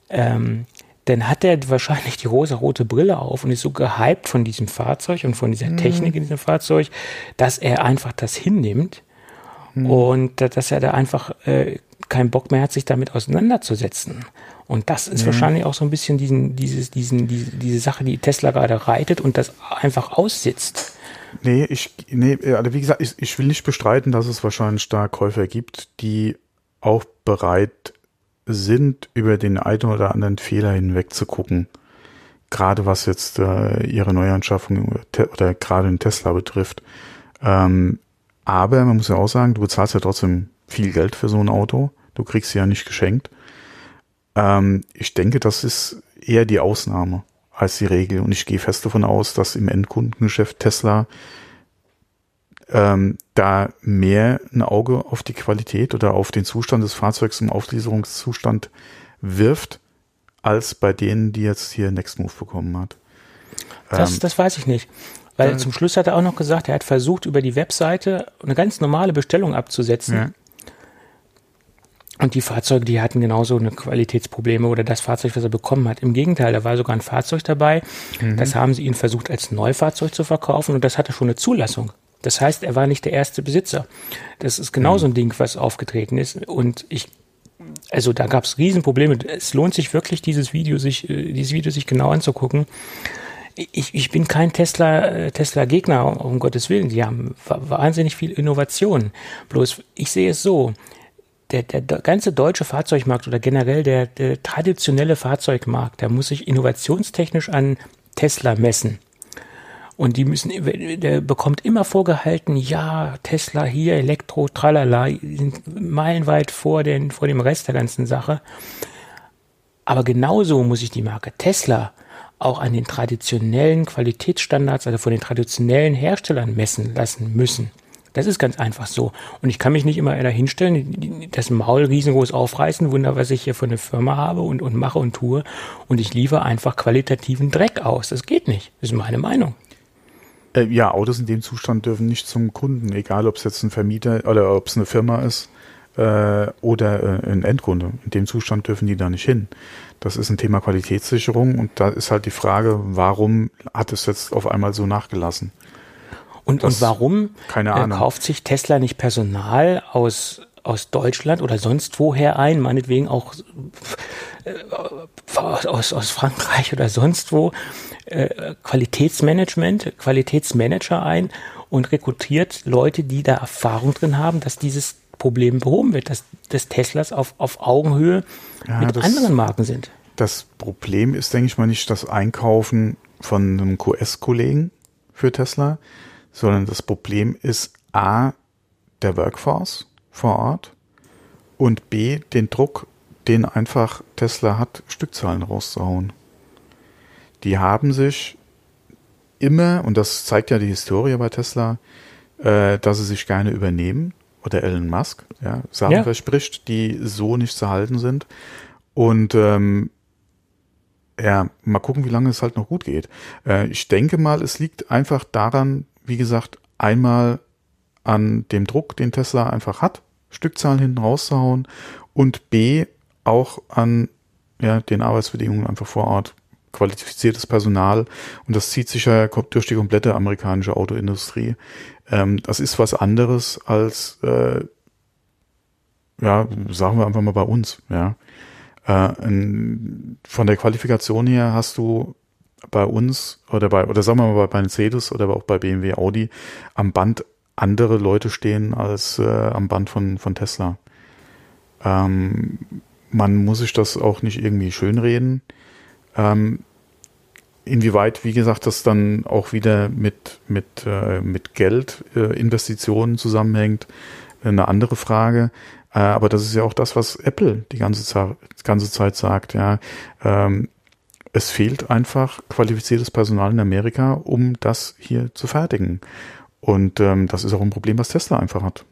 Ähm, dann hat er wahrscheinlich die rosa-rote Brille auf und ist so gehypt von diesem Fahrzeug und von dieser mhm. Technik in diesem Fahrzeug, dass er einfach das hinnimmt mhm. und dass er da einfach äh, keinen Bock mehr hat, sich damit auseinanderzusetzen. Und das ist mhm. wahrscheinlich auch so ein bisschen diesen, dieses, diesen, diese, diese Sache, die Tesla gerade reitet und das einfach aussitzt. Nee, ich, nee, also wie gesagt, ich, ich will nicht bestreiten, dass es wahrscheinlich da Käufer gibt, die auch bereit sind, über den einen oder anderen Fehler hinweg zu gucken. Gerade was jetzt äh, ihre Neuanschaffung oder gerade den Tesla betrifft. Ähm, aber man muss ja auch sagen, du bezahlst ja trotzdem viel Geld für so ein Auto. Du kriegst sie ja nicht geschenkt. Ähm, ich denke, das ist eher die Ausnahme als die Regel. Und ich gehe fest davon aus, dass im Endkundengeschäft Tesla ähm, da mehr ein Auge auf die Qualität oder auf den Zustand des Fahrzeugs im Auslieferungszustand wirft, als bei denen, die jetzt hier Nextmove bekommen hat. Das, ähm, das weiß ich nicht. Weil äh, zum Schluss hat er auch noch gesagt, er hat versucht, über die Webseite eine ganz normale Bestellung abzusetzen. Ja. Und die Fahrzeuge, die hatten genauso eine Qualitätsprobleme oder das Fahrzeug, was er bekommen hat. Im Gegenteil, da war sogar ein Fahrzeug dabei. Mhm. Das haben sie ihn versucht, als Neufahrzeug zu verkaufen und das hatte schon eine Zulassung. Das heißt, er war nicht der erste Besitzer. Das ist genau so ein Ding, was aufgetreten ist. Und ich, also da gab es Riesenprobleme. Es lohnt sich wirklich, dieses Video sich, äh, dieses Video sich genau anzugucken. Ich, ich bin kein Tesla, äh, Tesla-Gegner, um Gottes Willen. Die haben wahnsinnig viel Innovation. Bloß, ich sehe es so. Der, der, der ganze deutsche Fahrzeugmarkt oder generell der, der traditionelle Fahrzeugmarkt, der muss sich innovationstechnisch an Tesla messen. Und die müssen, der bekommt immer vorgehalten, ja, Tesla hier, Elektro, tralala, sind meilenweit vor, den, vor dem Rest der ganzen Sache. Aber genauso muss sich die Marke Tesla auch an den traditionellen Qualitätsstandards, also von den traditionellen Herstellern messen lassen müssen. Das ist ganz einfach so. Und ich kann mich nicht immer da hinstellen, das Maul riesengroß aufreißen, wunder, was ich hier für eine Firma habe und, und mache und tue. Und ich liefere einfach qualitativen Dreck aus. Das geht nicht. Das ist meine Meinung. Äh, ja, Autos in dem Zustand dürfen nicht zum Kunden, egal ob es jetzt ein Vermieter oder ob es eine Firma ist äh, oder äh, ein Endkunde. In dem Zustand dürfen die da nicht hin. Das ist ein Thema Qualitätssicherung und da ist halt die Frage, warum hat es jetzt auf einmal so nachgelassen? Und, das, und warum keine äh, Ahnung. kauft sich Tesla nicht Personal aus, aus Deutschland oder sonst woher ein, meinetwegen auch aus, aus Frankreich oder sonst wo, äh, Qualitätsmanagement, Qualitätsmanager ein und rekrutiert Leute, die da Erfahrung drin haben, dass dieses Problem behoben wird, dass, dass Teslas auf, auf Augenhöhe ja, mit das, anderen Marken sind. Das Problem ist, denke ich mal, nicht das Einkaufen von einem QS-Kollegen für Tesla, sondern das Problem ist A, der Workforce vor Ort und B, den Druck, den einfach Tesla hat, Stückzahlen rauszuhauen die haben sich immer, und das zeigt ja die Historie bei Tesla, äh, dass sie sich gerne übernehmen oder Elon Musk, ja, Sachen ja. verspricht, die so nicht zu halten sind. Und ähm, ja, mal gucken, wie lange es halt noch gut geht. Äh, ich denke mal, es liegt einfach daran, wie gesagt, einmal an dem Druck, den Tesla einfach hat, Stückzahlen hinten rauszuhauen und B auch an ja, den Arbeitsbedingungen einfach vor Ort qualifiziertes Personal und das zieht sich ja durch die komplette amerikanische Autoindustrie. Ähm, das ist was anderes als, äh, ja, sagen wir einfach mal bei uns, ja. Äh, von der Qualifikation her hast du bei uns oder bei, oder sagen wir mal bei Mercedes oder auch bei BMW, Audi am Band andere Leute stehen als äh, am Band von, von Tesla. Ähm, man muss sich das auch nicht irgendwie schönreden. Ähm, inwieweit, wie gesagt, das dann auch wieder mit, mit, äh, mit Geld, äh, zusammenhängt, eine andere Frage. Äh, aber das ist ja auch das, was Apple die ganze, Zeit, ganze Zeit sagt. Ja, ähm, es fehlt einfach qualifiziertes Personal in Amerika, um das hier zu fertigen. Und ähm, das ist auch ein Problem, was Tesla einfach hat.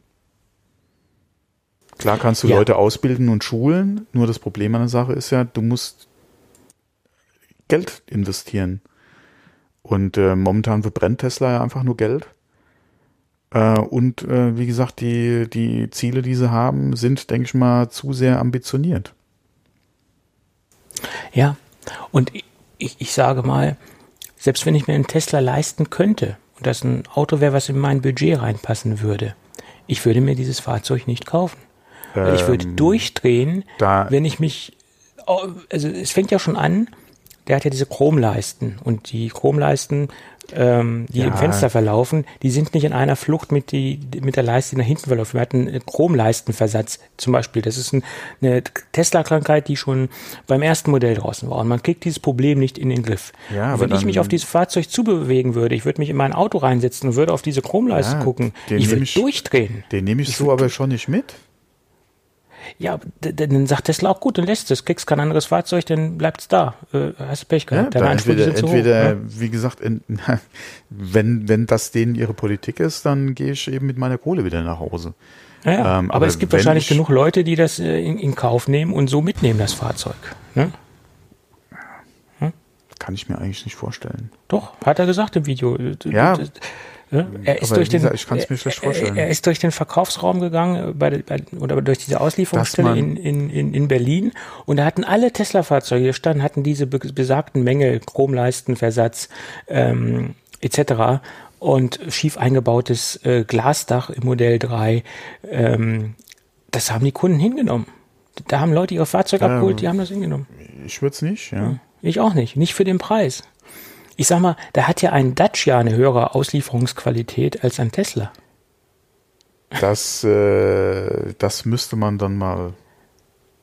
Klar kannst du ja. Leute ausbilden und schulen, nur das Problem an der Sache ist ja, du musst Geld investieren. Und äh, momentan verbrennt Tesla ja einfach nur Geld. Äh, und äh, wie gesagt, die, die Ziele, die sie haben, sind, denke ich mal, zu sehr ambitioniert. Ja, und ich, ich sage mal, selbst wenn ich mir einen Tesla leisten könnte und das ein Auto wäre, was in mein Budget reinpassen würde, ich würde mir dieses Fahrzeug nicht kaufen. Ähm, ich würde ähm, durchdrehen, wenn ich mich, oh, also es fängt ja schon an, der hat ja diese Chromleisten und die Chromleisten, ähm, die ja. im Fenster verlaufen, die sind nicht in einer Flucht mit, die, mit der Leiste, die nach hinten verläuft. Wir hatten Chromleistenversatz zum Beispiel. Das ist ein, eine Tesla-Krankheit, die schon beim ersten Modell draußen war. Und man kriegt dieses Problem nicht in den Griff. Ja, Wenn ich mich auf dieses Fahrzeug zubewegen würde, ich würde mich in mein Auto reinsetzen und würde auf diese Chromleiste ja, gucken, ich würde durchdrehen. Den nehme ich, ich so aber schon nicht mit. Ja, dann sagt Tesla auch gut, dann lässt es. Kriegst kein anderes Fahrzeug, dann bleibt es da. Äh, hast du Pech gehabt. Ja, entweder, entweder hoch, ne? wie gesagt, in, wenn, wenn das denen ihre Politik ist, dann gehe ich eben mit meiner Kohle wieder nach Hause. Ja, ja. Ähm, aber, aber, es gibt wahrscheinlich ich, genug Leute, die das äh, in, in, Kauf nehmen und so mitnehmen, das Fahrzeug. Ne? Hm? Kann ich mir eigentlich nicht vorstellen. Doch, hat er gesagt im Video. Ja. Ja, er ist durch den, schlecht vorstellen. Er ist durch den Verkaufsraum gegangen bei, bei, oder durch diese Auslieferungsstelle in, in, in, in Berlin und da hatten alle Tesla-Fahrzeuge gestanden, hatten diese besagten Mängel, Chromleistenversatz ähm, etc. und schief eingebautes äh, Glasdach im Modell 3. Ähm, das haben die Kunden hingenommen. Da haben Leute ihre Fahrzeuge ähm, abgeholt, die haben das hingenommen. Ich würde es nicht, ja. Ich auch nicht, nicht für den Preis ich sag mal, da hat ja ein Dacia eine höhere Auslieferungsqualität als ein Tesla. Das, äh, das müsste man dann mal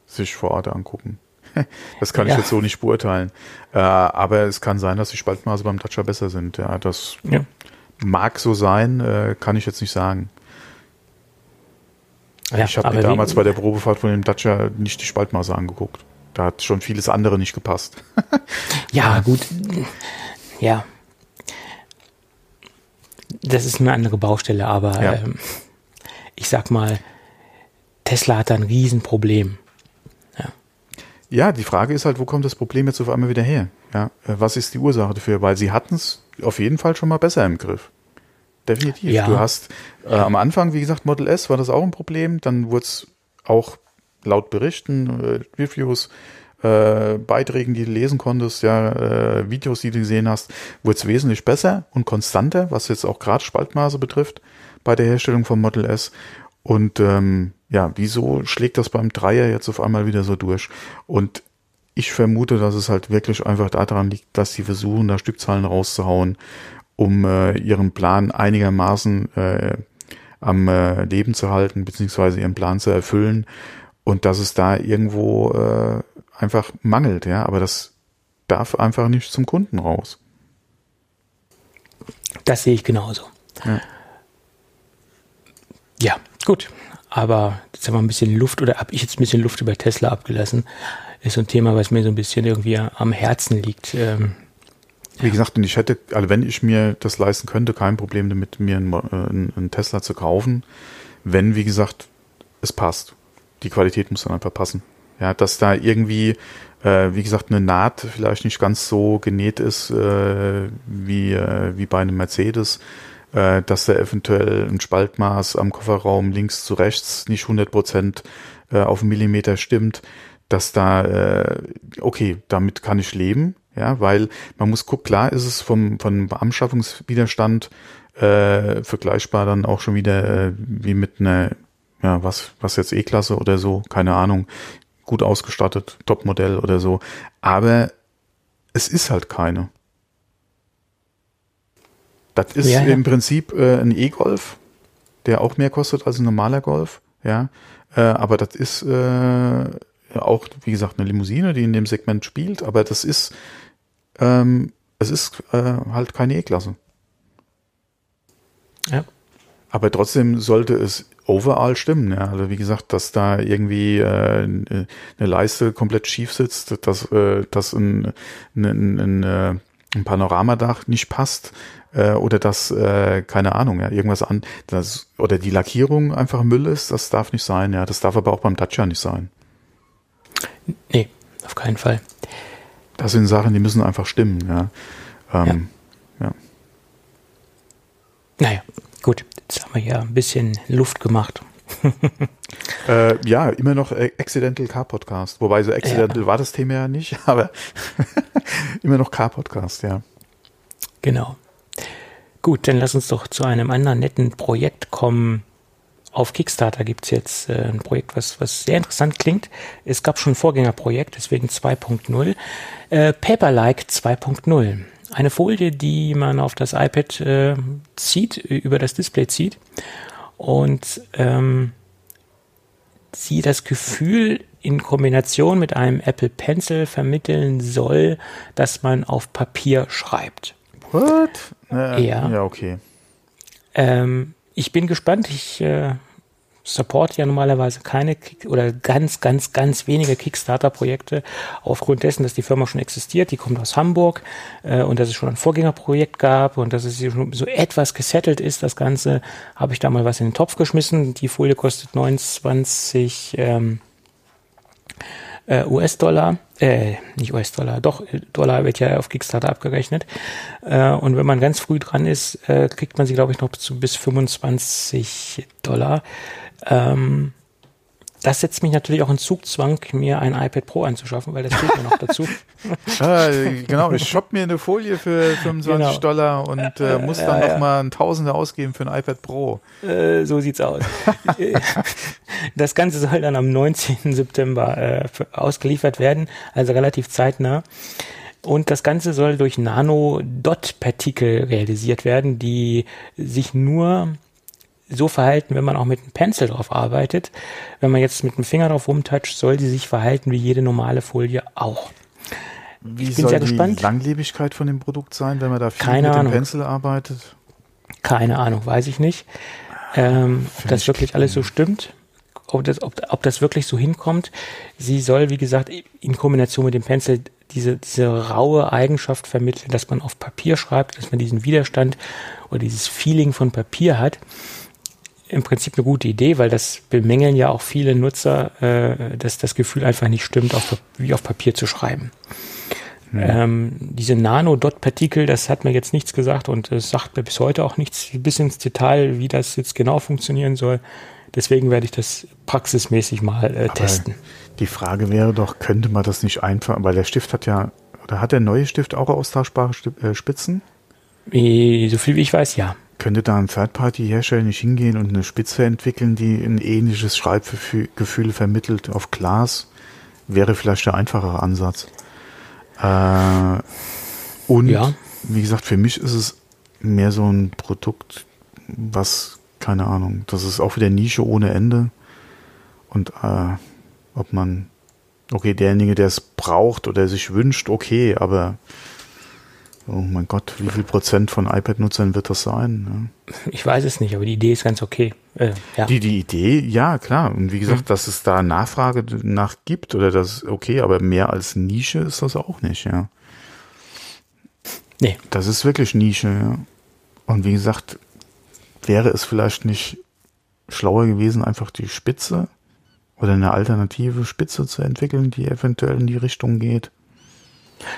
sich vor Ort angucken. Das kann ja. ich jetzt so nicht beurteilen. Äh, aber es kann sein, dass die Spaltmaße beim Dacia besser sind. Ja, das ja. mag so sein, äh, kann ich jetzt nicht sagen. Ja, ich habe mir damals bei der Probefahrt von dem Dacia nicht die Spaltmaße angeguckt. Da hat schon vieles andere nicht gepasst. ja, gut ja, das ist eine andere Baustelle, aber ja. ähm, ich sag mal, Tesla hat da ein Riesenproblem. Ja. ja, die Frage ist halt, wo kommt das Problem jetzt auf einmal wieder her? Ja, äh, was ist die Ursache dafür? Weil sie hatten es auf jeden Fall schon mal besser im Griff. Definitiv. Ja. Du hast äh, am Anfang, wie gesagt, Model S war das auch ein Problem. Dann wurde es auch laut Berichten, äh, Reviews, äh, Beiträgen, die du lesen konntest, ja, äh, Videos, die du gesehen hast, wurde es wesentlich besser und konstanter, was jetzt auch gerade Spaltmaße betrifft bei der Herstellung von Model S. Und ähm, ja, wieso schlägt das beim Dreier jetzt auf einmal wieder so durch? Und ich vermute, dass es halt wirklich einfach daran liegt, dass sie versuchen, da Stückzahlen rauszuhauen, um äh, ihren Plan einigermaßen äh, am äh, Leben zu halten, beziehungsweise ihren Plan zu erfüllen. Und dass es da irgendwo äh, einfach mangelt, ja, aber das darf einfach nicht zum Kunden raus. Das sehe ich genauso. Ja, ja gut. Aber jetzt haben wir ein bisschen Luft oder habe ich jetzt ein bisschen Luft über Tesla abgelassen. Ist so ein Thema, was mir so ein bisschen irgendwie am Herzen liegt. Ähm, Wie gesagt, und ich hätte, also wenn ich mir das leisten könnte, kein Problem damit, mir einen, äh, einen Tesla zu kaufen, wenn, wie gesagt, es passt. Die Qualität muss dann einfach passen. Ja, dass da irgendwie, äh, wie gesagt, eine Naht vielleicht nicht ganz so genäht ist äh, wie, äh, wie bei einem Mercedes, äh, dass da eventuell ein Spaltmaß am Kofferraum links zu rechts nicht 100 Prozent äh, auf einen Millimeter stimmt, dass da, äh, okay, damit kann ich leben, ja, weil man muss gucken, klar ist es vom, vom Anschaffungswiderstand äh, vergleichbar dann auch schon wieder äh, wie mit einer, ja, was, was jetzt E-Klasse oder so, keine Ahnung, gut ausgestattet, Topmodell oder so. Aber es ist halt keine. Das ist ja, ja. im Prinzip äh, ein E-Golf, der auch mehr kostet als ein normaler Golf, ja. Äh, aber das ist äh, auch, wie gesagt, eine Limousine, die in dem Segment spielt, aber das ist, ähm, es ist äh, halt keine E-Klasse. Ja. Aber trotzdem sollte es overall stimmen. Ja. Also wie gesagt, dass da irgendwie äh, eine Leiste komplett schief sitzt, dass, äh, dass ein, ein, ein, ein, äh, ein Panoramadach nicht passt äh, oder dass, äh, keine Ahnung, ja, irgendwas an, das, oder die Lackierung einfach Müll ist, das darf nicht sein. Ja. Das darf aber auch beim Dacia nicht sein. Nee, auf keinen Fall. Das sind Sachen, die müssen einfach stimmen, ja. Ähm, ja. ja. Naja, gut, jetzt haben wir hier ein bisschen Luft gemacht. äh, ja, immer noch Accidental Car Podcast. Wobei so Accidental ja. war das Thema ja nicht, aber immer noch Car Podcast, ja. Genau. Gut, dann lass uns doch zu einem anderen netten Projekt kommen, auf Kickstarter gibt es jetzt äh, ein Projekt, was, was sehr interessant klingt. Es gab schon ein Vorgängerprojekt, deswegen 2.0. Äh, Paperlike 2.0. Eine Folie, die man auf das iPad äh, zieht, über das Display zieht und ähm, sie das Gefühl in Kombination mit einem Apple Pencil vermitteln soll, dass man auf Papier schreibt. What? Äh, ja. Ja, okay. Ähm, ich bin gespannt. Ich äh, support ja normalerweise keine Kick oder ganz, ganz, ganz wenige Kickstarter-Projekte aufgrund dessen, dass die Firma schon existiert. Die kommt aus Hamburg äh, und dass es schon ein Vorgängerprojekt gab und dass es so etwas gesettelt ist. Das Ganze habe ich da mal was in den Topf geschmissen. Die Folie kostet 29 ähm, äh, US-Dollar, äh, nicht US-Dollar, doch, Dollar wird ja auf Kickstarter abgerechnet. Äh, und wenn man ganz früh dran ist, äh, kriegt man sie, glaube ich, noch zu, bis 25 Dollar. Ähm, das setzt mich natürlich auch in Zugzwang, mir ein iPad Pro anzuschaffen, weil das fehlt mir noch dazu. ah, genau, ich shoppe mir eine Folie für 25 genau. Dollar und äh, muss dann ja, nochmal ein Tausender ausgeben für ein iPad Pro. Äh, so sieht's aus. das Ganze soll dann am 19. September äh, ausgeliefert werden, also relativ zeitnah. Und das Ganze soll durch Nano-Dot-Partikel realisiert werden, die sich nur so verhalten, wenn man auch mit einem Pencil drauf arbeitet. Wenn man jetzt mit dem Finger drauf rumtoucht, soll sie sich verhalten wie jede normale Folie auch. Wie ich bin soll sehr die gespannt. Langlebigkeit von dem Produkt sein, wenn man da viel Keine mit Ahnung. dem Pencil arbeitet? Keine Ahnung, weiß ich nicht. Ähm, ob das wirklich alles so stimmt, ob das, ob, ob das wirklich so hinkommt. Sie soll, wie gesagt, in Kombination mit dem Pencil diese, diese raue Eigenschaft vermitteln, dass man auf Papier schreibt, dass man diesen Widerstand oder dieses Feeling von Papier hat im Prinzip eine gute Idee, weil das bemängeln ja auch viele Nutzer, äh, dass das Gefühl einfach nicht stimmt, auf, wie auf Papier zu schreiben. Ja. Ähm, diese Nano-Dot-Partikel, das hat mir jetzt nichts gesagt und es sagt mir bis heute auch nichts bis ins Detail, wie das jetzt genau funktionieren soll. Deswegen werde ich das praxismäßig mal äh, testen. Die Frage wäre doch, könnte man das nicht einfach, weil der Stift hat ja, oder hat der neue Stift auch austauschbare äh, Spitzen? So viel wie ich weiß, ja. Könnte da ein Third-Party-Hersteller nicht hingehen und eine Spitze entwickeln, die ein ähnliches Schreibgefühl vermittelt auf Glas? Wäre vielleicht der einfachere Ansatz. Äh, und ja. wie gesagt, für mich ist es mehr so ein Produkt, was, keine Ahnung, das ist auch wieder Nische ohne Ende. Und äh, ob man, okay, derjenige, der es braucht oder sich wünscht, okay, aber Oh mein Gott, wie viel Prozent von iPad-Nutzern wird das sein? Ja. Ich weiß es nicht, aber die Idee ist ganz okay. Äh, ja. die, die Idee, ja, klar. Und wie gesagt, mhm. dass es da Nachfrage nach gibt oder das okay, aber mehr als Nische ist das auch nicht, ja. Nee. Das ist wirklich Nische. Ja. Und wie gesagt, wäre es vielleicht nicht schlauer gewesen, einfach die Spitze oder eine alternative Spitze zu entwickeln, die eventuell in die Richtung geht?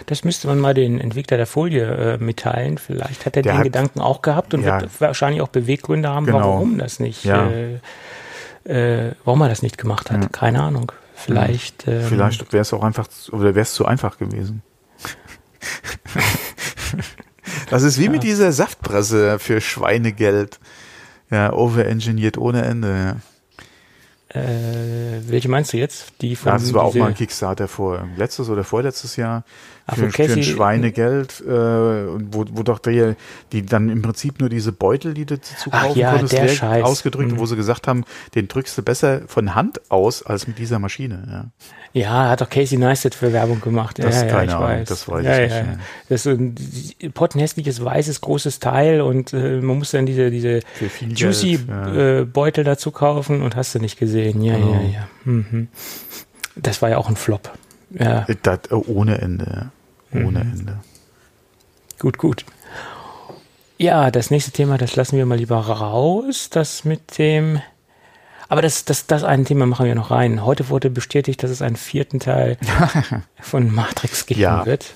Das müsste man mal den Entwickler der Folie äh, mitteilen. Vielleicht hat er Der den hat- Gedanken auch gehabt und Ja. wird wahrscheinlich auch Beweggründe haben, Genau. warum das nicht, Ja. äh, äh, warum er das nicht gemacht hat. Ja. Keine Ahnung. Vielleicht. Ähm, Vielleicht wäre es auch einfach, oder wäre es zu einfach gewesen. das ist wie mit dieser Saftpresse für Schweinegeld. Ja, overengineert ohne Ende. Ja. Äh, welche meinst du jetzt? Die von Ja, das war auch mal ein Kickstarter vor letztes oder vorletztes Jahr für, für ein Casey- Schweinegeld, äh, wo, wo doch der, die dann im Prinzip nur diese Beutel, die du dazu Ach kaufen ja, konntest, der Scheiß. ausgedrückt, Mhm. wo sie gesagt haben, den drückst du besser von Hand aus als mit dieser Maschine. Ja. Ja, hat doch Casey Neistat für Werbung gemacht. Das ja, ja, keine ich Ahnung, weiß. das weiß ja, ich ja, nicht, ja. ja. Das ist ein pottenhässliches, weißes, großes Teil und äh, man muss dann diese, diese Juicy Geld, ja. äh, Beutel dazu kaufen und hast du nicht gesehen. Ja, Genau. ja, ja. Mhm. Das war ja auch ein Flop. Ja, Das, äh, ohne Ende. Ohne Mhm. Ende. gut, gut. Ja, das nächste Thema, das lassen wir mal lieber raus. Das mit dem. Aber das, das, das ein Thema machen wir noch rein. Heute wurde bestätigt, dass es einen vierten Teil von Matrix geben Ja. wird.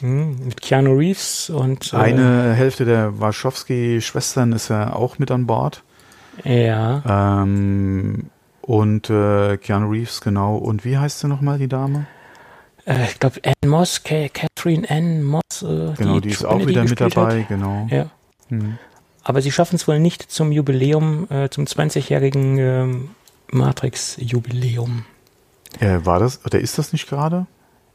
Hm, mit Keanu Reeves und. äh, Eine Hälfte der Warschowski-Schwestern ist ja auch mit an Bord. Ja. Ähm, und äh, Keanu Reeves, genau. Und wie heißt sie nochmal, die Dame? Äh, ich glaube, Ann Moss, Catherine Ann Moss. Äh, Genau, die, ist auch wieder mit dabei, Hat. genau. Ja. Hm. Aber sie schaffen es wohl nicht zum Jubiläum, äh, zum 20-jährigen ähm, Matrix-Jubiläum. Äh, war das, oder ist das nicht gerade?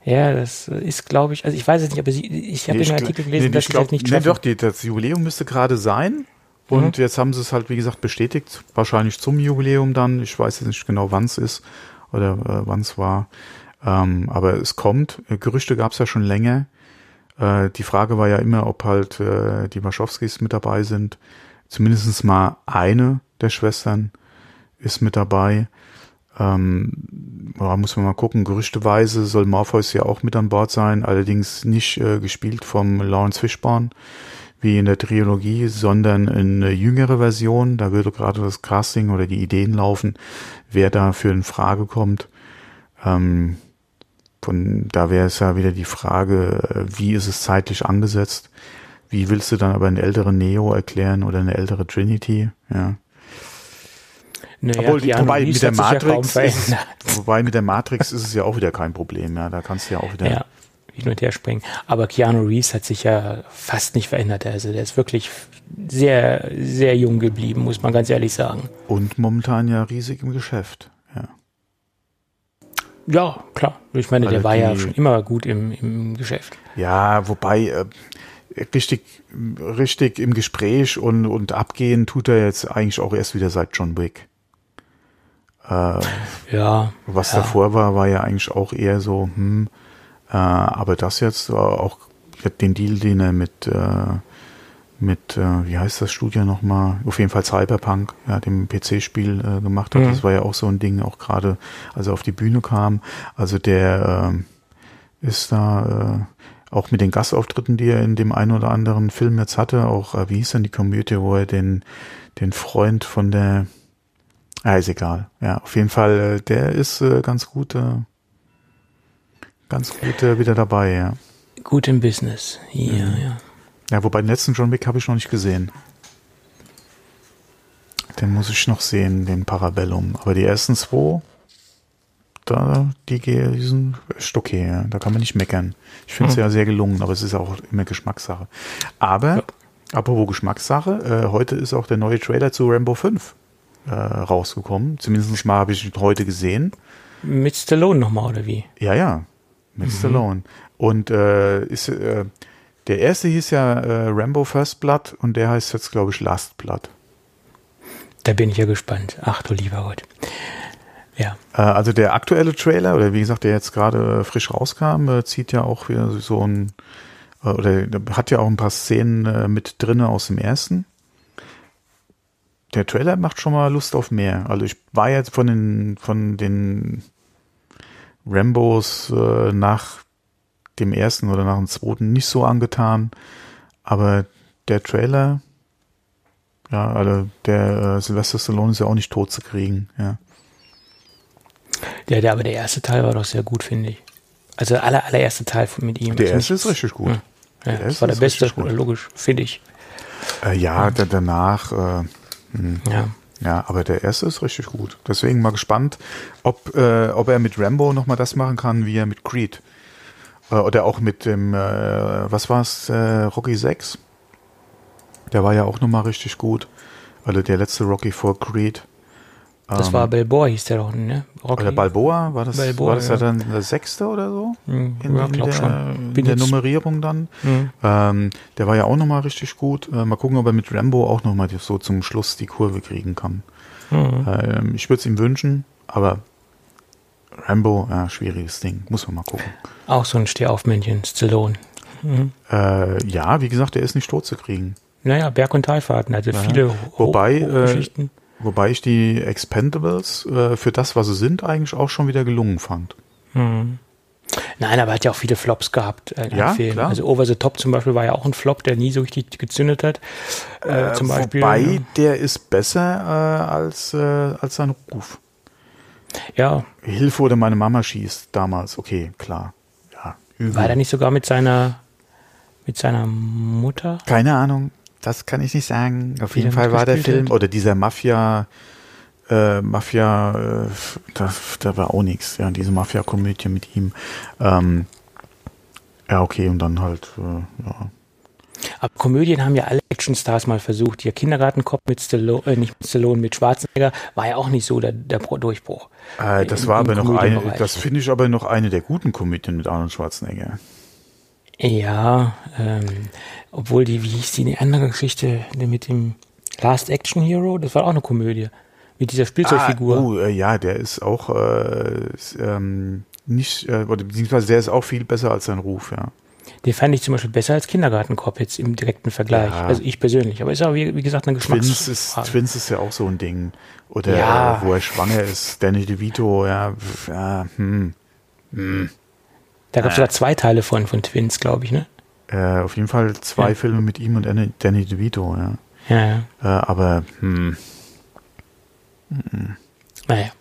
Ja, das ist, glaube ich, also ich weiß es nicht, aber sie, ich habe Nee, gl- Artikel gelesen, nee, dass ich sie glaub- das nicht nee, schaffen. doch, die, das Jubiläum müsste gerade sein. Und Mhm. jetzt haben sie es halt, wie gesagt, bestätigt. Wahrscheinlich zum Jubiläum dann. Ich weiß jetzt nicht genau, wann es ist oder äh, wann es war. Ähm, aber es kommt. Äh, Gerüchte gab es ja schon länger. Äh, die Frage war ja immer, ob halt äh, die Waschowskis mit dabei sind. Zumindest mal eine der Schwestern ist mit dabei. Ähm, ja, muss man mal gucken. Gerüchteweise soll Morpheus ja auch mit an Bord sein, allerdings nicht äh, gespielt vom Lawrence Fishburne wie in der Trilogie, sondern in eine jüngere Version. Da würde gerade das Casting oder die Ideen laufen, wer da für in Frage kommt. Ähm, von da wäre es ja wieder die Frage, äh, wie ist es zeitlich angesetzt? Wie willst du dann aber einen älteren Neo erklären oder eine ältere Trinity? Ja. Naja, Obwohl, die, wobei mit der sich ja Matrix, ist wobei mit der Matrix ist es ja auch wieder kein Problem. Ja, da kannst du ja auch wieder. Ja, hin und her springen. Aber Keanu Reeves hat sich ja fast nicht verändert. Also der ist wirklich sehr, sehr jung geblieben, muss man ganz ehrlich sagen. Und momentan ja riesig im Geschäft. Ja. Ja, klar. Ich meine, der Also war ja schon immer gut im, im Geschäft. Ja, wobei äh, richtig, richtig im Gespräch und, und abgehen tut er jetzt eigentlich auch erst wieder seit John Wick. Äh, Ja. was ja. davor war, war ja eigentlich auch eher so, hm, äh, aber das jetzt war auch den Deal, den er mit, äh, mit, äh, wie heißt das Studio nochmal? Auf jeden Fall Cyberpunk, ja, dem PC-Spiel äh, gemacht hat. Mhm. Das war ja auch so ein Ding, auch gerade, als er auf die Bühne kam. Also der äh, ist da äh, auch mit den Gastauftritten, die er in dem einen oder anderen Film jetzt hatte, auch, äh, wie hieß denn die Komödie, wo er den, den Freund von der, ah, ist egal. Ja, auf jeden Fall, äh, der ist äh, ganz gut, äh, ganz gut äh, wieder dabei, ja. Gut im Business. Ja, Mhm. ja. Ja, wobei den letzten John Wick habe ich noch nicht gesehen. Den muss ich noch sehen, den Parabellum. Aber die ersten zwei, da, die, die sind echt okay, ja. da kann man nicht meckern. Ich finde es Hm. ja sehr gelungen, aber es ist auch immer Geschmackssache. Aber, Ja. apropos Geschmackssache, äh, heute ist auch der neue Trailer zu Rambo 5 äh, rausgekommen. Zumindest mal habe ich ihn heute gesehen. Mit Stallone nochmal, oder wie? Ja, ja, mit Stallone. Und äh, ist, äh, der erste hieß ja äh, Rambo First Blood und der heißt jetzt, glaube ich, Last Blood. Da bin ich ja gespannt. Ach du lieber Gott. Ja. Äh, also der aktuelle Trailer, oder wie gesagt, der jetzt gerade äh, frisch rauskam, äh, zieht ja auch wieder so ein, oder hat ja auch ein paar Szenen mit drinne aus dem ersten. Der Trailer macht schon mal Lust auf mehr. Also ich war jetzt von den, von den Rambos äh, nach dem ersten oder nach dem zweiten nicht so angetan. Aber der Trailer, ja, also der äh, Sylvester Stallone ist ja auch nicht tot zu kriegen, ja. Ja, der, aber der erste Teil war doch sehr gut, finde ich. Also der aller, allererste Teil mit ihm. Der also erste ist richtig gut. Ja, Der das war der beste, logisch, finde ich. Äh, ja, da, danach, äh, hm. Ja. Ja, aber der erste ist richtig gut. Deswegen mal gespannt, ob, äh, ob er mit Rambo nochmal das machen kann, wie er mit Creed. Äh, oder auch mit dem, äh, was war's, äh, Rocky 6? Der war ja auch nochmal richtig gut. Also der letzte Rocky vor Creed. Das Ähm, war Balboa, hieß der doch, ne? Rocky. Oder Balboa, war das, Balboa, war das ja. ja. dann der sechste oder so? Hm, In, ja, in glaub der, schon. in Bin der jetzt- Nummerierung dann. Hm. Ähm, der war ja auch nochmal richtig gut. Äh, mal gucken, ob er mit Rambo auch nochmal so zum Schluss die Kurve kriegen kann. Hm. Ähm, ich würde es ihm wünschen, aber Rambo, ja, schwieriges Ding. Muss man mal gucken. Auch so ein Stehaufmännchen, Stallone. Mhm. Äh, ja, wie gesagt, der ist nicht tot zu kriegen. Naja, Berg- und Talfahrten, also Ja. viele Wobei, Hoch- äh, Hochgeschichten. Wobei ich die Expendables äh, für das, was sie sind, eigentlich auch schon wieder gelungen fand. Mhm. Nein, aber er hat ja auch viele Flops gehabt äh, Ja, Film. klar. Also Over the Top zum Beispiel war ja auch ein Flop, der nie so richtig gezündet hat. Äh, zum Beispiel. Wobei, der ist besser äh, als, äh, als sein Ruf. Ja, Hilfe oder meine Mama schießt damals, okay, klar. Ja, übel. war der nicht sogar mit seiner mit seiner Mutter? Keine Ahnung, das kann ich nicht sagen. Auf jeden Fall war der Film hat. oder dieser Mafia, äh, Mafia, äh, da, da war auch nichts. Ja, diese Mafia-Komödie mit ihm. Ähm, ja, okay, und dann halt, äh, ja. Aber Komödien haben ja alle Actionstars mal versucht. Ihr Kindergartenkopf mit Stallone, äh, nicht mit Stallone, mit Schwarzenegger war ja auch nicht so der, der Durchbruch. Äh, das war aber noch eine, das finde ich aber noch eine der guten Komödien mit Arnold Schwarzenegger. Ja, ähm, obwohl die, wie hieß die, die andere Geschichte mit dem Last Action Hero, das war auch eine Komödie. Mit dieser Spielzeugfigur. Ah, oh, äh, ja, der ist auch äh, ist, ähm, nicht, äh, oder beziehungsweise der ist auch viel besser als sein Ruf, ja. Den fand ich zum Beispiel besser als Kindergartenkopf jetzt im direkten Vergleich. Ja. Also ich persönlich. Aber ist auch, wie, wie gesagt, eine Twins ist, Geschmacksfrage. Twins ist ja auch so ein Ding. Oder Ja. äh, wo er schwanger ist, Danny DeVito, ja, ja hm. Da gab es sogar zwei Teile von, von Twins, glaube ich, ne? Äh, auf jeden Fall zwei Ja. Filme mit ihm und Danny, Danny DeVito, ja. Ja, ja. Äh, aber, hm, Naja.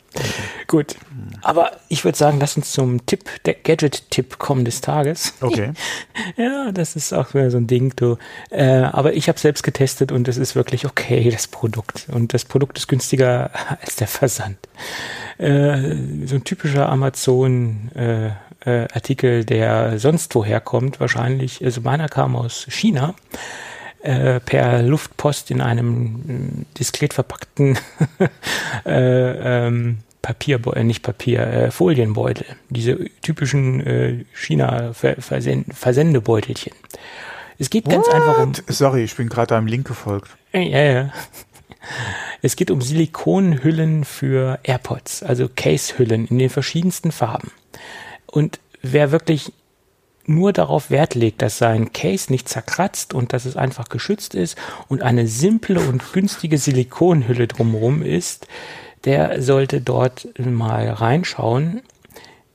Gut. Aber ich würde sagen, lass uns zum Tipp, der Gadget-Tipp kommen des Tages. okay. Ja, das ist auch wieder so ein Ding, du. Äh, aber ich habe selbst getestet und es ist wirklich okay, das Produkt. Und das Produkt ist günstiger als der Versand. Äh, so ein typischer Amazon-Artikel, äh, Artikel, der sonst woher kommt, wahrscheinlich. Also meiner kam aus China äh, per Luftpost in einem äh, diskret verpackten äh, ähm, Papierbeutel, nicht Papier, äh, Folienbeutel. Diese typischen äh, China-Versendebeutelchen. Es geht ganz einfach um. What? Sorry, ich bin gerade einem Link gefolgt. Ja, ja. Es geht um Silikonhüllen für AirPods, also Case-Hüllen in den verschiedensten Farben. Und wer wirklich nur darauf Wert legt, dass sein Case nicht zerkratzt und dass es einfach geschützt ist und eine simple und günstige Silikonhülle drumherum ist, der sollte dort mal reinschauen.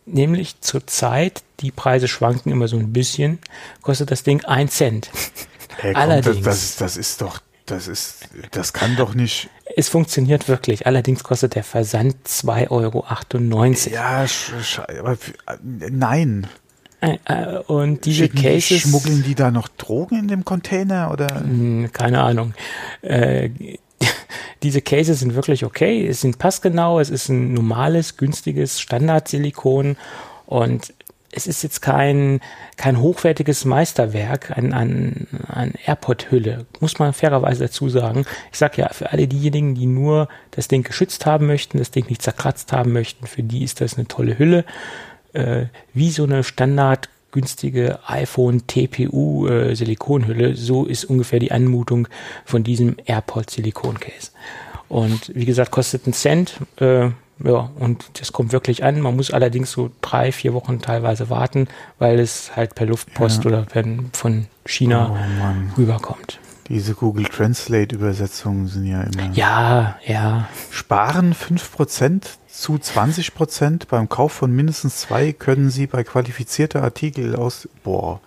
Nämlich zurzeit, die Preise schwanken immer so ein bisschen, kostet das Ding ein Cent. Ey, komm, Allerdings. Das, das, das ist doch, das ist, das kann doch nicht. Es funktioniert wirklich. Allerdings kostet der Versand 2,98 Euro. Ja, nein. Äh, äh, Und diese Schicken Cases. schmuggeln die da noch Drogen in dem Container oder? Hm, Keine Ahnung. Äh, diese Cases sind wirklich okay. Es sind passgenau. Es ist ein normales, günstiges Standardsilikon. Und es ist jetzt kein, kein hochwertiges Meisterwerk an, an, an AirPod-Hülle. Muss man fairerweise dazu sagen. Ich sag ja, für alle diejenigen, die nur das Ding geschützt haben möchten, das Ding nicht zerkratzt haben möchten, für die ist das eine tolle Hülle. Äh, wie so eine Standard günstige iPhone TPU äh, Silikonhülle. So ist ungefähr die Anmutung von diesem AirPod Silikoncase. Und wie gesagt, kostet einen Cent. Äh, ja, und das kommt wirklich an. Man muss allerdings so drei, vier Wochen teilweise warten, weil es halt per Luftpost Ja. oder per, von China Oh rüberkommt. Diese Google Translate Übersetzungen sind ja immer. Ja, ja. Sparen 5% zu 20% beim Kauf von mindestens zwei können Sie bei qualifizierter Artikel aus. Boah.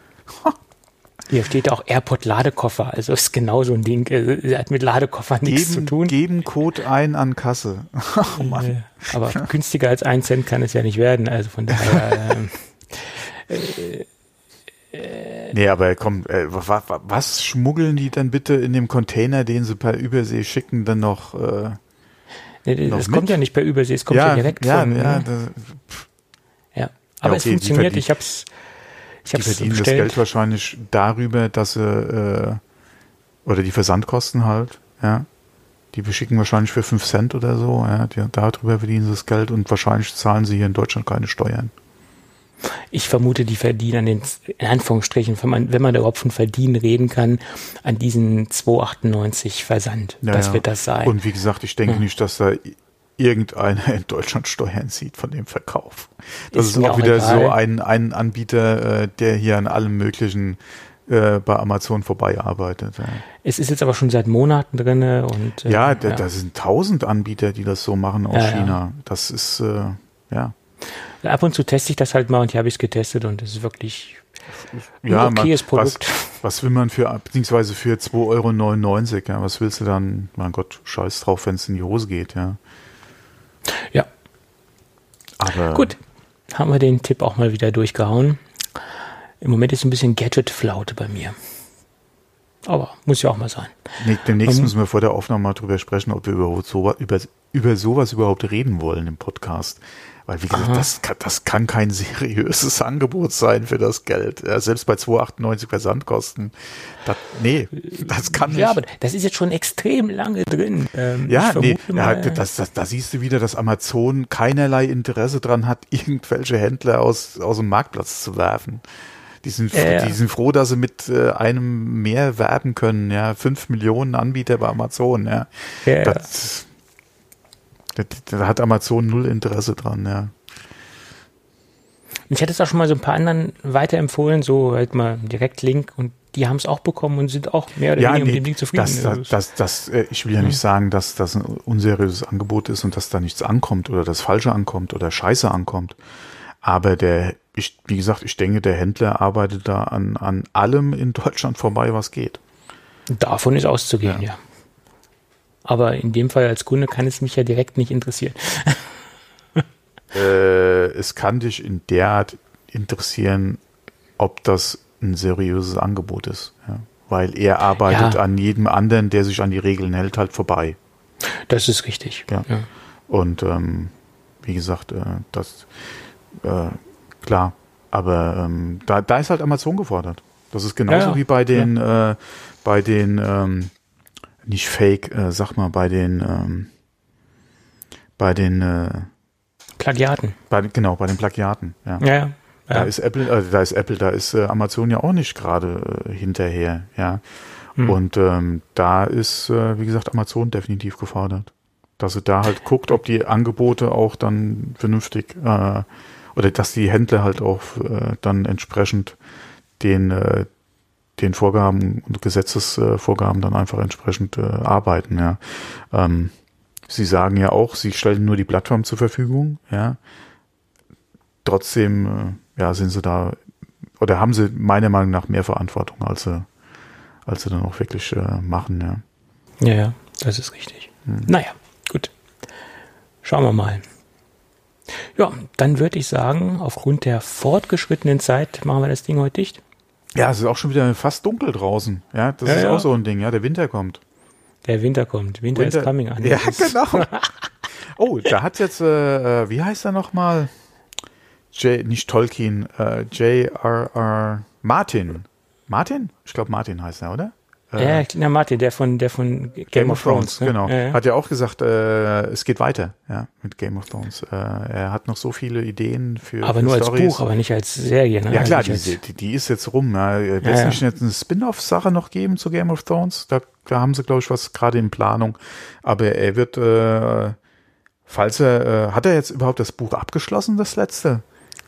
Hier steht auch AirPod Ladekoffer, also ist genau so ein Ding. Er hat mit Ladekoffer nichts Geben, zu tun. geben Code ein an Kasse. oh Mann. Äh, aber günstiger als ein Cent kann es ja nicht werden. Also von daher. ähm, äh, Nee, aber komm, äh, was, schmuggeln die dann bitte in dem Container, den sie per Übersee schicken, dann noch? Äh, nee, noch das mit? kommt ja nicht per Übersee, es kommt ja, ja, direkt ja, von. ja, ne? das, ja. Aber okay, es funktioniert. Ich hab's. Ich die hab's verdienen das bestellt. Geld wahrscheinlich darüber, dass sie äh, oder die Versandkosten halt, ja. Die beschicken wahrscheinlich für 5 Cent oder so, ja. Die, darüber verdienen sie das Geld und wahrscheinlich zahlen sie hier in Deutschland keine Steuern. Ich vermute, die verdienen an den, in Anführungsstrichen, wenn man, wenn man überhaupt von Verdienen reden kann, an diesen 2,98 Versand. Ja, das ja. wird das sein. Und wie gesagt, ich denke Ja. nicht, dass da irgendeiner in Deutschland Steuern zieht von dem Verkauf. Das Ist ist, auch wieder egal. so ein, ein Anbieter, äh, der hier an allem möglichen äh, bei Amazon vorbei arbeitet. Ja, es ist jetzt aber schon seit Monaten drinne und äh, ja, da, da sind tausend Anbieter, die das so machen aus Ja, ja. China. Das ist, äh, ja. Ab und zu teste ich das halt mal und hier habe ich es getestet und es ist wirklich ja, ein okayes man, Produkt. Was, was will man für, beziehungsweise für 2,99 Euro, ja, was willst du dann, mein Gott, scheiß drauf, wenn es in die Hose geht, ja. Ja, Aber gut. Haben wir den Tipp auch mal wieder durchgehauen. Im Moment ist ein bisschen Gadget-Flaute bei mir. Aber muss ja auch mal sein. Nee, demnächst Ähm, müssen wir vor der Aufnahme mal drüber sprechen, ob wir überhaupt so, über, über sowas überhaupt reden wollen im Podcast. Weil, wie gesagt, das kann, das kann kein seriöses Angebot sein für das Geld. Ja, selbst bei 2,98 Versandkosten. Das, nee, das kann nicht. Ja, aber das ist jetzt schon extrem lange drin. Ähm, Ja, nee, ja, das, das, da siehst du wieder, dass Amazon keinerlei Interesse dran hat, irgendwelche Händler aus, aus dem Marktplatz zu werfen. Die sind, ja. die sind froh, dass sie mit äh, einem mehr werben können, ja. Fünf Millionen Anbieter bei Amazon, ja. Ja. Das, da, hat Amazon null Interesse dran, ja. Ich hatte es auch schon mal so ein paar anderen weiterempfohlen, so halt mal Direktlink und die haben es auch bekommen und sind auch mehr oder Ja, weniger nee, mit dem Ding zufrieden. das, Also das, das, das, äh, ich will ja nicht sagen, dass das ein unseriöses Angebot ist und dass da nichts ankommt oder das Falsche ankommt oder Scheiße ankommt. Aber der, ich, wie gesagt, ich denke, der Händler arbeitet da an, an allem in Deutschland vorbei, was geht. Davon ist auszugehen, ja. Aber in dem Fall als Kunde kann es mich ja direkt nicht interessieren. Äh, es kann dich in der Art interessieren, ob das ein seriöses Angebot ist. Ja? Weil er arbeitet Ja. an jedem anderen, der sich an die Regeln hält, halt vorbei. Das ist richtig. Ja. Und ähm, wie gesagt, äh, das äh, klar, aber ähm, da, da ist halt Amazon gefordert. Das ist genauso Ja, ja. wie bei den, äh, bei den, ähm, nicht Fake, äh, sag mal, bei den, ähm, bei den, äh, Plagiaten. bei, genau, bei den Plagiaten. Ja. Ja, ja. Da ja. ist Apple, äh, da ist Apple, da ist äh, Amazon ja auch nicht gerade äh, hinterher, ja. Hm. Und ähm, da ist, äh, wie gesagt, Amazon definitiv gefordert. Dass sie da halt guckt, ob die Angebote auch dann vernünftig äh, oder dass die Händler halt auch äh, dann entsprechend den, äh, den Vorgaben und Gesetzesvorgaben dann einfach entsprechend äh, arbeiten, ja. Ähm, sie sagen ja auch, sie stellen nur die Plattform zur Verfügung, ja. Trotzdem, äh, ja, sind sie da oder haben sie meiner Meinung nach mehr Verantwortung, als sie, als sie dann auch wirklich äh, machen, ja. ja, ja, das ist richtig. Hm. Naja, gut. Schauen wir mal. Ja, dann würde ich sagen, aufgrund der fortgeschrittenen Zeit machen wir das Ding heute dicht. Ja, es ist auch schon wieder fast dunkel draußen. Ja, das Ja, ist ja. auch so ein Ding. Ja, der Winter kommt. Der Winter kommt. Winter, is coming an. Ja, genau. Oh, da hat jetzt, äh, äh, wie heißt er nochmal? J, nicht Tolkien, äh, J.R.R. Martin. Martin? Ich glaube, Martin heißt er, oder? Ja, ja, Martin, der von, der von Game, of Thrones. ne? genau. Ja, ja. Hat ja auch gesagt, äh, es geht weiter, ja, mit Game of Thrones. Äh, er hat noch so viele Ideen für aber für nur als Storys. Buch, aber nicht als Serie. Ne? Ja Also klar, nicht die, als- die, die ist jetzt rum. Ja. Wird es nicht jetzt eine Spin-off-Sache noch geben zu Game of Thrones? Da, da haben sie, glaube ich, was gerade in Planung. Aber er wird, äh, falls er, äh, hat er jetzt überhaupt das Buch abgeschlossen, das letzte?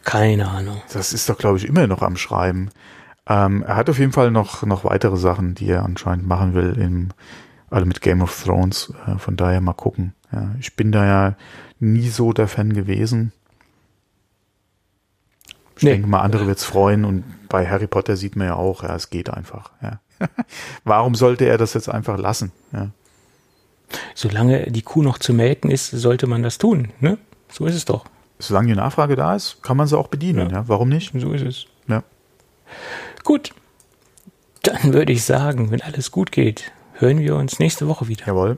Keine Ahnung. Das ist doch, glaube ich, immer noch am Schreiben. Ähm, er hat auf jeden Fall noch, noch weitere Sachen, die er anscheinend machen will, im, also mit Game of Thrones. Äh, von daher mal gucken. Ja, ich bin da ja nie so der Fan gewesen. Ich nee. denke mal, andere wird's freuen und bei Harry Potter sieht man ja auch, ja, es geht einfach. Ja. Warum sollte er das jetzt einfach lassen? Ja. Solange die Kuh noch zu melken ist, sollte man das tun. Ne? So ist es doch. Solange die Nachfrage da ist, kann man sie auch bedienen. Ja. ja. Warum nicht? So ist es. Ja. Gut. Dann würde ich sagen, wenn alles gut geht, hören wir uns nächste Woche wieder. Jawohl.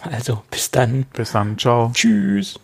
Also, bis dann. Bis dann. Ciao. Tschüss.